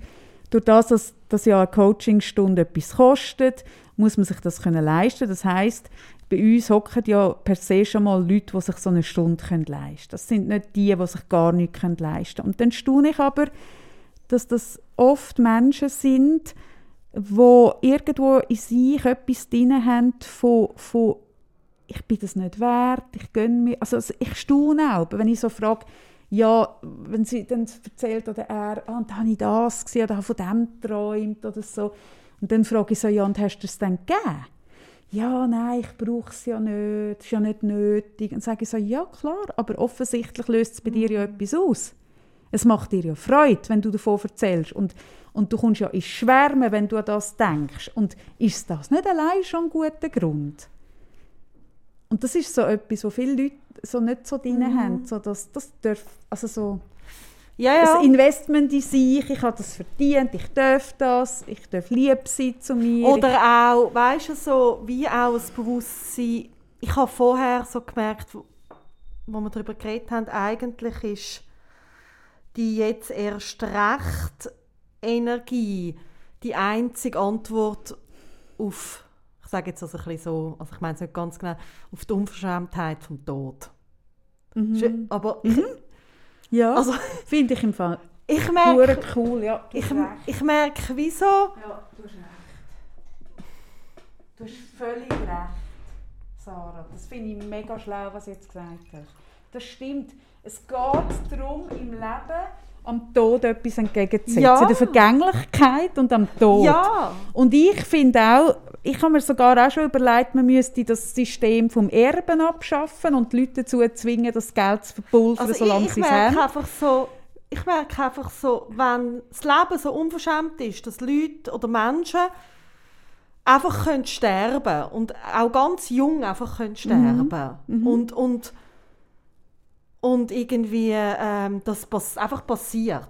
durch das, dass, dass ja eine Coachingstunde etwas kostet, muss man sich das können leisten. Das heißt, bei uns hocken ja per se schon mal Leute, die sich so eine Stunde können leisten. Das sind nicht die, die sich gar nichts können leisten. Und dann staune ich aber, dass das oft Menschen sind, die irgendwo in sich etwas drin haben von, von ich bin das nicht wert, ich gönne mir, also ich staune auch, wenn ich so frage, ja, wenn sie dann erzählt oder er, ah, und dann habe ich das gesehen oder habe von dem geträumt oder so. Und dann frage ich so, ja, und hast du es dann gegeben? Ja, nein, ich brauche es ja nicht, es ist ja nicht nötig. Und dann sage ich so, ja klar, aber offensichtlich löst es bei dir ja etwas aus. Es macht dir ja Freude, wenn du davon erzählst. Und, und du kommst ja ins Schwärmen, wenn du an das denkst. Und ist das nicht allein schon ein guter Grund? Und das ist so etwas, wo viele Leute so nicht so drin Mhm. haben. So, das, das darf, also so Ja, ja. ein Investment in sich, ich habe das verdient, ich darf das, ich darf lieb sein zu mir. Oder auch, weißt du, so wie auch das Bewusstsein. Ich habe vorher so gemerkt, wo, wo wir darüber geredet haben, eigentlich ist die jetzt erst recht Energie die einzige Antwort auf, sage jetzt also ein bisschen so, also ich meine es nicht ganz genau, auf die Unverschämtheit vom Tod. Mhm. Aber ich, Ja, also finde ich im Fall ich merke, cool. Ja, ich, ich merke, wieso Ja, du hast recht. Du hast völlig recht, Sarah. Das finde ich mega schlau, was du jetzt gesagt hast. Das stimmt. Es geht darum, im Leben am Tod etwas entgegenzusetzen. Ja. Der Vergänglichkeit und am Tod. Ja. Und ich finde auch, ich habe mir sogar auch schon überlegt, man müsste das System vom Erben abschaffen und die Leute dazu zwingen, das Geld zu verpulvern, Also solange ich, ich sie es haben. einfach so, ich merke einfach so, wenn das Leben so unverschämt ist, dass Leute oder Menschen einfach können sterben und auch ganz jung einfach können sterben und und und irgendwie ähm, das pass einfach passiert.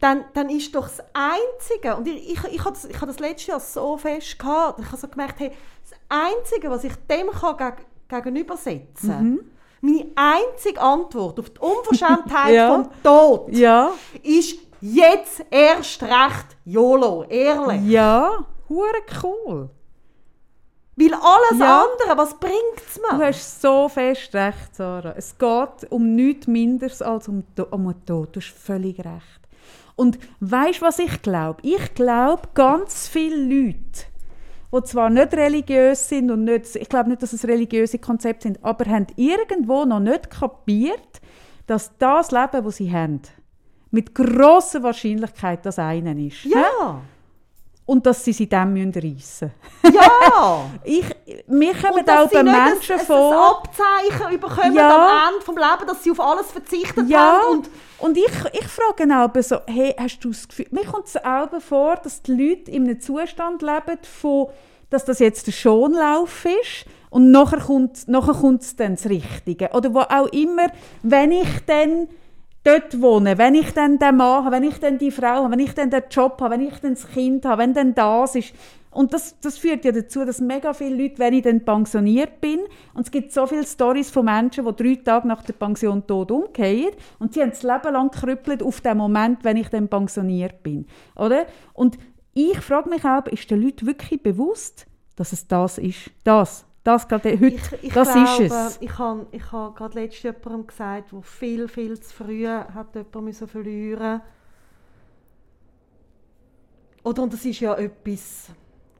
Dann, dann ist doch das Einzige, und ich, ich, ich habe das, ich habe das letztes Jahr so fest gehabt, ich habe so gemerkt, hey, das Einzige, was ich dem kann geg gegenübersetzen kann, meine einzige Antwort auf die Unverschämtheit Ja. vom Tod Ja, ist jetzt erst recht YOLO, ehrlich. ja, hure cool. Weil alles Ja. andere, was bringt es Du mir? hast so fest recht, Sarah. Es geht um nichts Minderes als um, um den Tod. Du hast völlig recht. Und weißt du, was ich glaube? Ich glaube, ganz viele Leute, die zwar nicht religiös sind und nicht, ich glaube nicht, dass es religiöse Konzepte sind, aber haben irgendwo noch nicht kapiert, dass das Leben, das sie haben, mit grosser Wahrscheinlichkeit das eine ist. Ja, Und dass sie sich dem reissen müssen. ja. Ich, mir kommen auch bei Menschen ein, vor... ein Abzeichen bekommen Ja. am Ende des Lebens, dass sie auf alles verzichtet Ja, haben. und, und ich, ich frage aber so, hey, hast du das Gefühl, mir kommt es auch vor, dass die Leute in einem Zustand leben, von, dass das jetzt der Schonlauf ist und nachher kommt, nachher kommt dann das Richtige. Oder wo auch immer, wenn ich dann dort wohne, wenn ich dann den Mann habe, wenn ich dann die Frau habe, wenn ich dann den Job habe, wenn ich dann das Kind habe, wenn dann das ist. Und das, das führt ja dazu, dass mega viele Leute, wenn ich dann pensioniert bin, und es gibt so viele Stories von Menschen, die drei Tage nach der Pension tot umgehen und sie haben das Leben lang gekrüppelt auf den Moment, wenn ich dann pensioniert bin. Oder? Und ich frage mich auch, ist den Leuten wirklich bewusst, dass es das ist? Das. Das gerade heute. Ich, ich das glaube, ist es. Ich habe ich hab gerade letztens jemandem gesagt, der viel, viel zu früh hat jemanden müssen verlieren Oder, und das ist ja etwas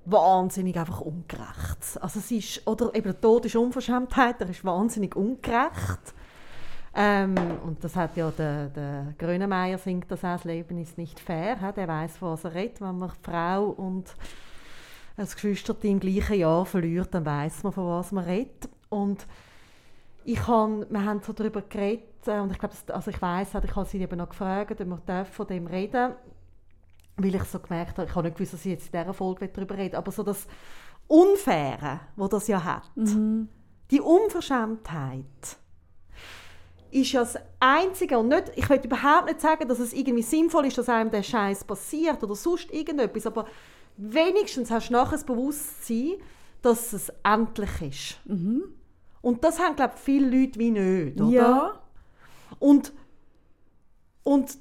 wahnsinnig einfach ungerecht. Also es ist, oder eben der Tod ist Unverschämtheit, er ist wahnsinnig ungerecht. Ähm, und das hat ja der, der Grönemeyer singt das auch, das Leben ist nicht fair. he? Der weiß, was er redet. Wenn man Frau und als Geschwisterte im gleichen Jahr verliert, dann weiß man, von was man redet. Und ich han, wir haben so darüber geredet äh, und ich glaube, also ich weiß, ich habe sie eben noch gefragt, ob wir von dem reden, weil ich so gemerkt habe, ich habe nicht gewusst, dass ich jetzt in dieser Folge darüber rede, aber so das Unfaire, wo das ja hat, die Unverschämtheit, ist ja das Einzige und nicht, ich will überhaupt nicht sagen, dass es irgendwie sinnvoll ist, dass einem der Scheiß passiert oder sonst irgendetwas, aber wenigstens hast du nachher das Bewusstsein, dass es endlich ist. Und das haben, glaube ich, viele Leute wie nicht, oder? Ja. Und, und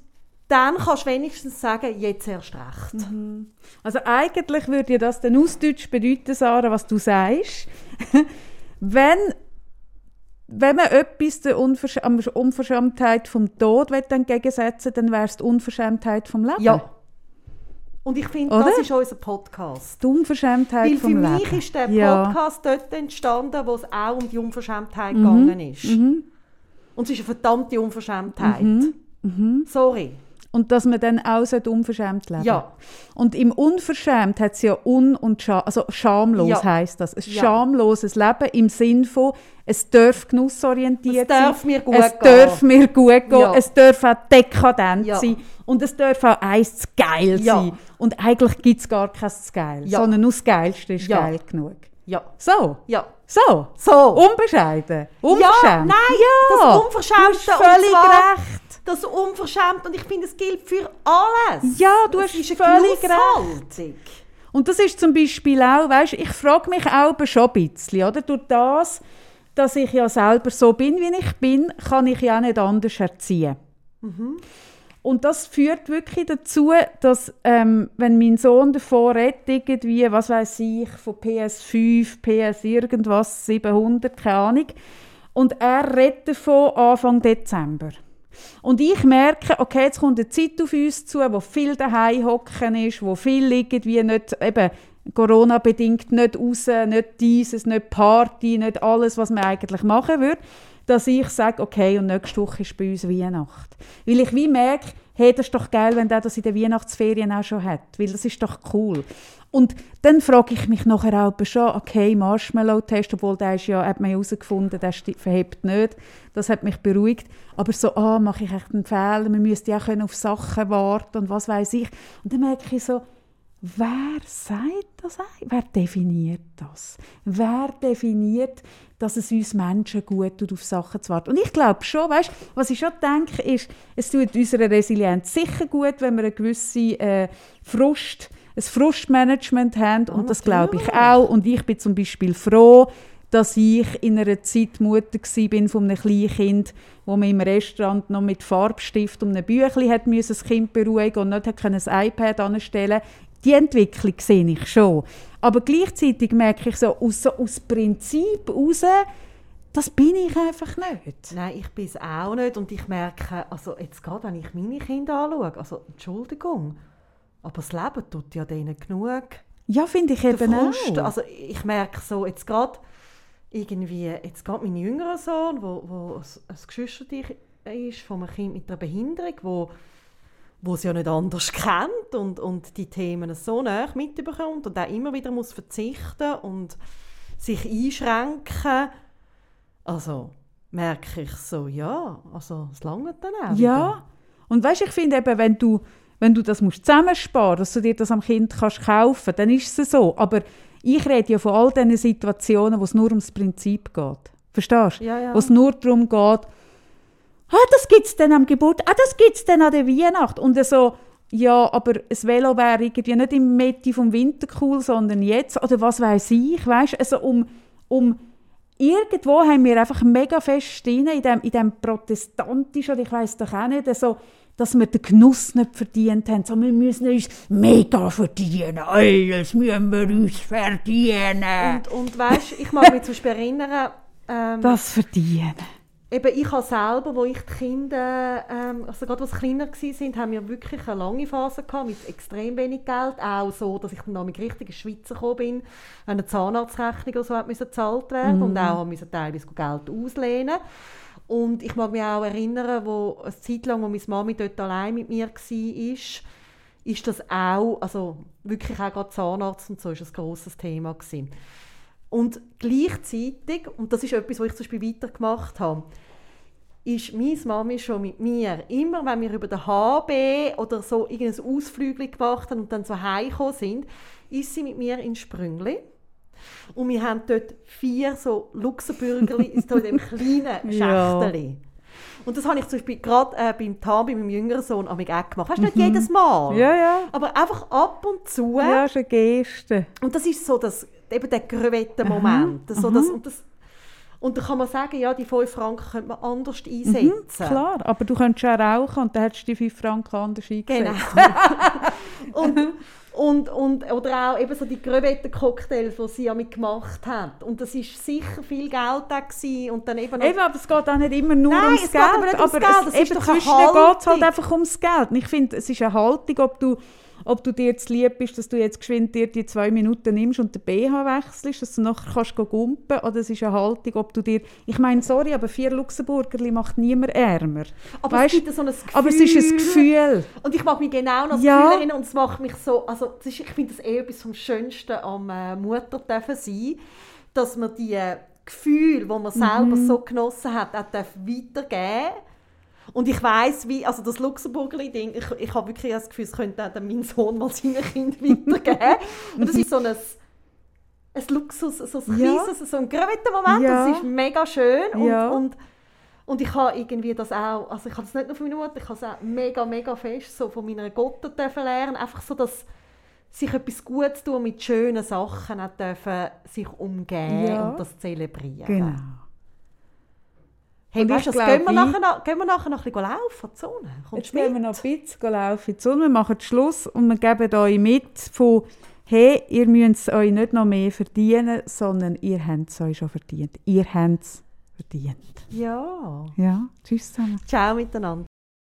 dann kannst du wenigstens sagen, jetzt erst recht. Also eigentlich würde das dann ausdeutsch bedeuten, Sarah, was du sagst. wenn, wenn man etwas der Unversch Unverschämtheit vom Tod will entgegensetzen dann wäre es die Unverschämtheit vom Leben. Ja. Und ich finde, das ist unser Podcast. Die Unverschämtheit Weil für vom mich Leben. ist der Ja. Podcast dort entstanden, wo es auch um die Unverschämtheit Mhm. gegangen ist. Und es ist eine verdammte Unverschämtheit. Mhm. Sorry. Und dass man dann auch unverschämt leben Ja. Und im Unverschämt hat es ja un und scha also schamlos Ja. heißt das. Ein Ja. schamloses Leben im Sinn von, es darf genussorientiert Es darf sein. mir gut es gehen. darf mir gut gehen. Ja. Es darf auch dekadent Ja. sein. Und es darf auch eins zu geil Ja. sein. Und eigentlich gibt es gar kein zu geil, Ja. sondern nur das Geilste ist Ja. geil genug. Ja. So, Ja. so, So. unbescheiden, unverschämt. Ja, nein, ja. das Unverschämte. Du hast völlig und zwar recht. Das Unverschämte. Und ich finde, es gilt für alles. Ja, du Es hast völlig Genusshaltung. Und das ist zum Beispiel auch, weißt, ich frage mich auch schon ein bisschen, oder? Durch das, dass ich ja selber so bin, wie ich bin, kann ich ja auch nicht anders erziehen. Und das führt wirklich dazu, dass, ähm, wenn mein Sohn davor redet, irgendwie, was weiß ich, von PS5, PS irgendwas, 700, keine Ahnung, und er redet davon Anfang Dezember. Und ich merke, okay, jetzt kommt eine Zeit auf uns zu, wo viel daheim hocken ist, wo viel irgendwie nicht, eben Corona-bedingt nicht raus, nicht dieses, nicht Party, nicht alles, was man eigentlich machen würde, dass ich sage, okay, und nächste Woche ist bei uns Weihnacht. Weil ich wie merke, hey, das ist doch geil, wenn der das in den Weihnachtsferien auch schon hat, weil das ist doch cool. Und dann frage ich mich nachher auch schon, okay, Marshmallow-Test, obwohl der ist ja, hat man herausgefunden, der verhebt nicht. Das hat mich beruhigt. Aber so, ah, mache ich echt einen Fehler, man müsste ja auch auf Sachen warten und was weiß ich. Und dann merke ich so, wer sagt das eigentlich? Wer definiert das? Wer definiert, dass es uns Menschen gut tut, auf Sachen zu warten? Und ich glaube schon, weißt, was ich schon denke, ist, es tut unserer Resilienz sicher gut, wenn wir eine gewisse äh, Frust, ein Frustmanagement haben. Und das glaube ich auch. Und ich bin zum Beispiel froh, dass ich in einer Zeit Mutter gsi bin von einem kleinen Kind, wo man im Restaurant noch mit Farbstift um ein Büchlein hat müssen, das Kind beruhigen und nicht hat ein iPad anstellen. Die Entwicklung sehe ich schon. Aber gleichzeitig merke ich so aus, so aus Prinzip heraus, das bin ich einfach nicht. Nein, ich bin es auch nicht. Und ich merke, also jetzt gerade, wenn ich meine Kinder anschaue, also Entschuldigung, aber das Leben tut ja denen genug. Ja, finde ich Der eben Frust. auch. Also ich merke so, jetzt gerade irgendwie, jetzt gerade mein jüngerer Sohn, wo, wo ein, ein Geschwister ist von einem Kind mit einer Behinderung, wo wo es ja nicht anders kennt und, und die Themen so nah mitbekommt und auch immer wieder muss verzichten und sich einschränken. Also merke ich so, ja, also es langt dann auch wieder. Ja. Und weißt, ich finde eben, wenn du, wenn du das musst zusammensparen dass du dir das am Kind kannst kaufen dann ist es so. Aber ich rede ja von all diesen Situationen, wo es nur ums Prinzip geht. Verstehst du? Ja, ja. Wo es nur darum geht, ah, das gibt es dann am Geburt, ah, das gibt es dann an der Weihnacht. Und so, ja, aber ein Velo wäre irgendwie nicht im Mitte vom Winter cool, sondern jetzt. Oder was weiß ich, weißt Also um, um irgendwo haben wir einfach mega fest drin, in dem, in dem protestantischen, oder ich weiß doch auch nicht, so, dass wir den Genuss nicht verdient haben. So, wir müssen uns mega verdienen. Alles müssen wir uns verdienen. Und, und weißt, ich mag mich zum Beispiel erinnern, ähm, das verdienen. Eben, ich habe selber, wo ich die Kinder, ähm, also gerade als kleiner waren, haben wir wirklich eine lange Phase gehabt, mit extrem wenig Geld. Auch so, dass ich dann noch mit richtig in die Schweiz gekommen bin, eine Zahnarztrechnung oder so hat müssen gezahlt werden und auch müssen teilweise Geld auslehnen. Und ich mag mich auch erinnern, wo eine Zeit lang, wo meine Mami dort allein mit mir war, ist das auch, also wirklich auch gerade Zahnarzt und so, ist ein grosses Thema gewesen. Und gleichzeitig, und das ist etwas, was ich zum Beispiel weitergemacht habe, ist meine Mami schon mit mir, immer wenn wir über den HB oder so irgendein Ausflügel gemacht haben und dann so heimgekommen sind, ist sie mit mir in Sprüngli. Und wir haben dort vier so Luxemburgerli so in dem kleinen Ja. Schächteli. Und das habe ich zum Beispiel gerade äh, beim Tam, bei meinem jüngeren Sohn, auch gemacht. Weißt du, nicht jedes Mal. Ja, ja. Aber einfach ab und zu. Ja, ist eine Geste. Und das ist so das, eben der Crevetten-Moment. Das, so das, und, das, und da kann man sagen, ja, die 5 Franken könnte man anders einsetzen. Mhm, klar, aber du könntest auch rauchen und dann hättest du die 5 Franken anders eingesetzt. Genau. und, und, und, oder auch eben so die Crevetten-Cocktails, die sie ja mit gemacht hat. Und das war sicher viel Geld da gewesen. und dann eben Eben, aber es geht auch nicht immer nur Nein, ums es geht Geld. aber nicht ums aber Geld, es, es ist eben doch eine zwischen geht es halt einfach ums Geld. Und ich finde, es ist eine Haltung, ob du, ob du dir zu lieb bist, dass du jetzt geschwind dir die zwei Minuten nimmst und den BH wechselst, dass du nachher kannst gumpen oder es ist eine Haltung, ob du dir... Ich meine, sorry, aber vier Luxemburgerli macht niemand ärmer. Aber Weisst? es gibt so ein Gefühl. Aber es ist ein Gefühl. Und ich mag mich genau das Ja. Gefühl erinnern und es macht mich so, also ist, ich finde das eh etwas vom Schönsten am äh, Mutter sein, dass man die Gefühle, die man selber Mhm. so genossen hat, auch darf weitergeben und ich weiß wie, also das Luxemburgerli-Ding, ich, ich habe wirklich das Gefühl, es könnte auch dann mein Sohn mal seinen Kind weitergeben. und das ist so ein, ein Luxus, so ein Ja. kleines, so ein Moment, Ja. das ist mega schön und, Ja. und und ich habe irgendwie das auch, also ich habe das nicht nur von meiner Mutter, ich habe es auch mega, mega fest so von meiner Gotte lernen, einfach so, dass sich etwas Gutes tun mit schönen Sachen auch dürfen sich umgehen Ja. und das zelebrieren. Genau. Hey, weißt du, gehen, wir nachher, noch- gehen wir nachher noch ein bisschen laufen, in die Sonne? Kommst Jetzt mit? gehen wir noch ein bisschen laufen in die Sonne. Wir machen Schluss und wir geben euch mit von «Hey, ihr müsst es euch nicht noch mehr verdienen, sondern ihr habt es euch schon verdient. Ihr habt es verdient.» Ja. Ja, tschüss zusammen. Ciao miteinander.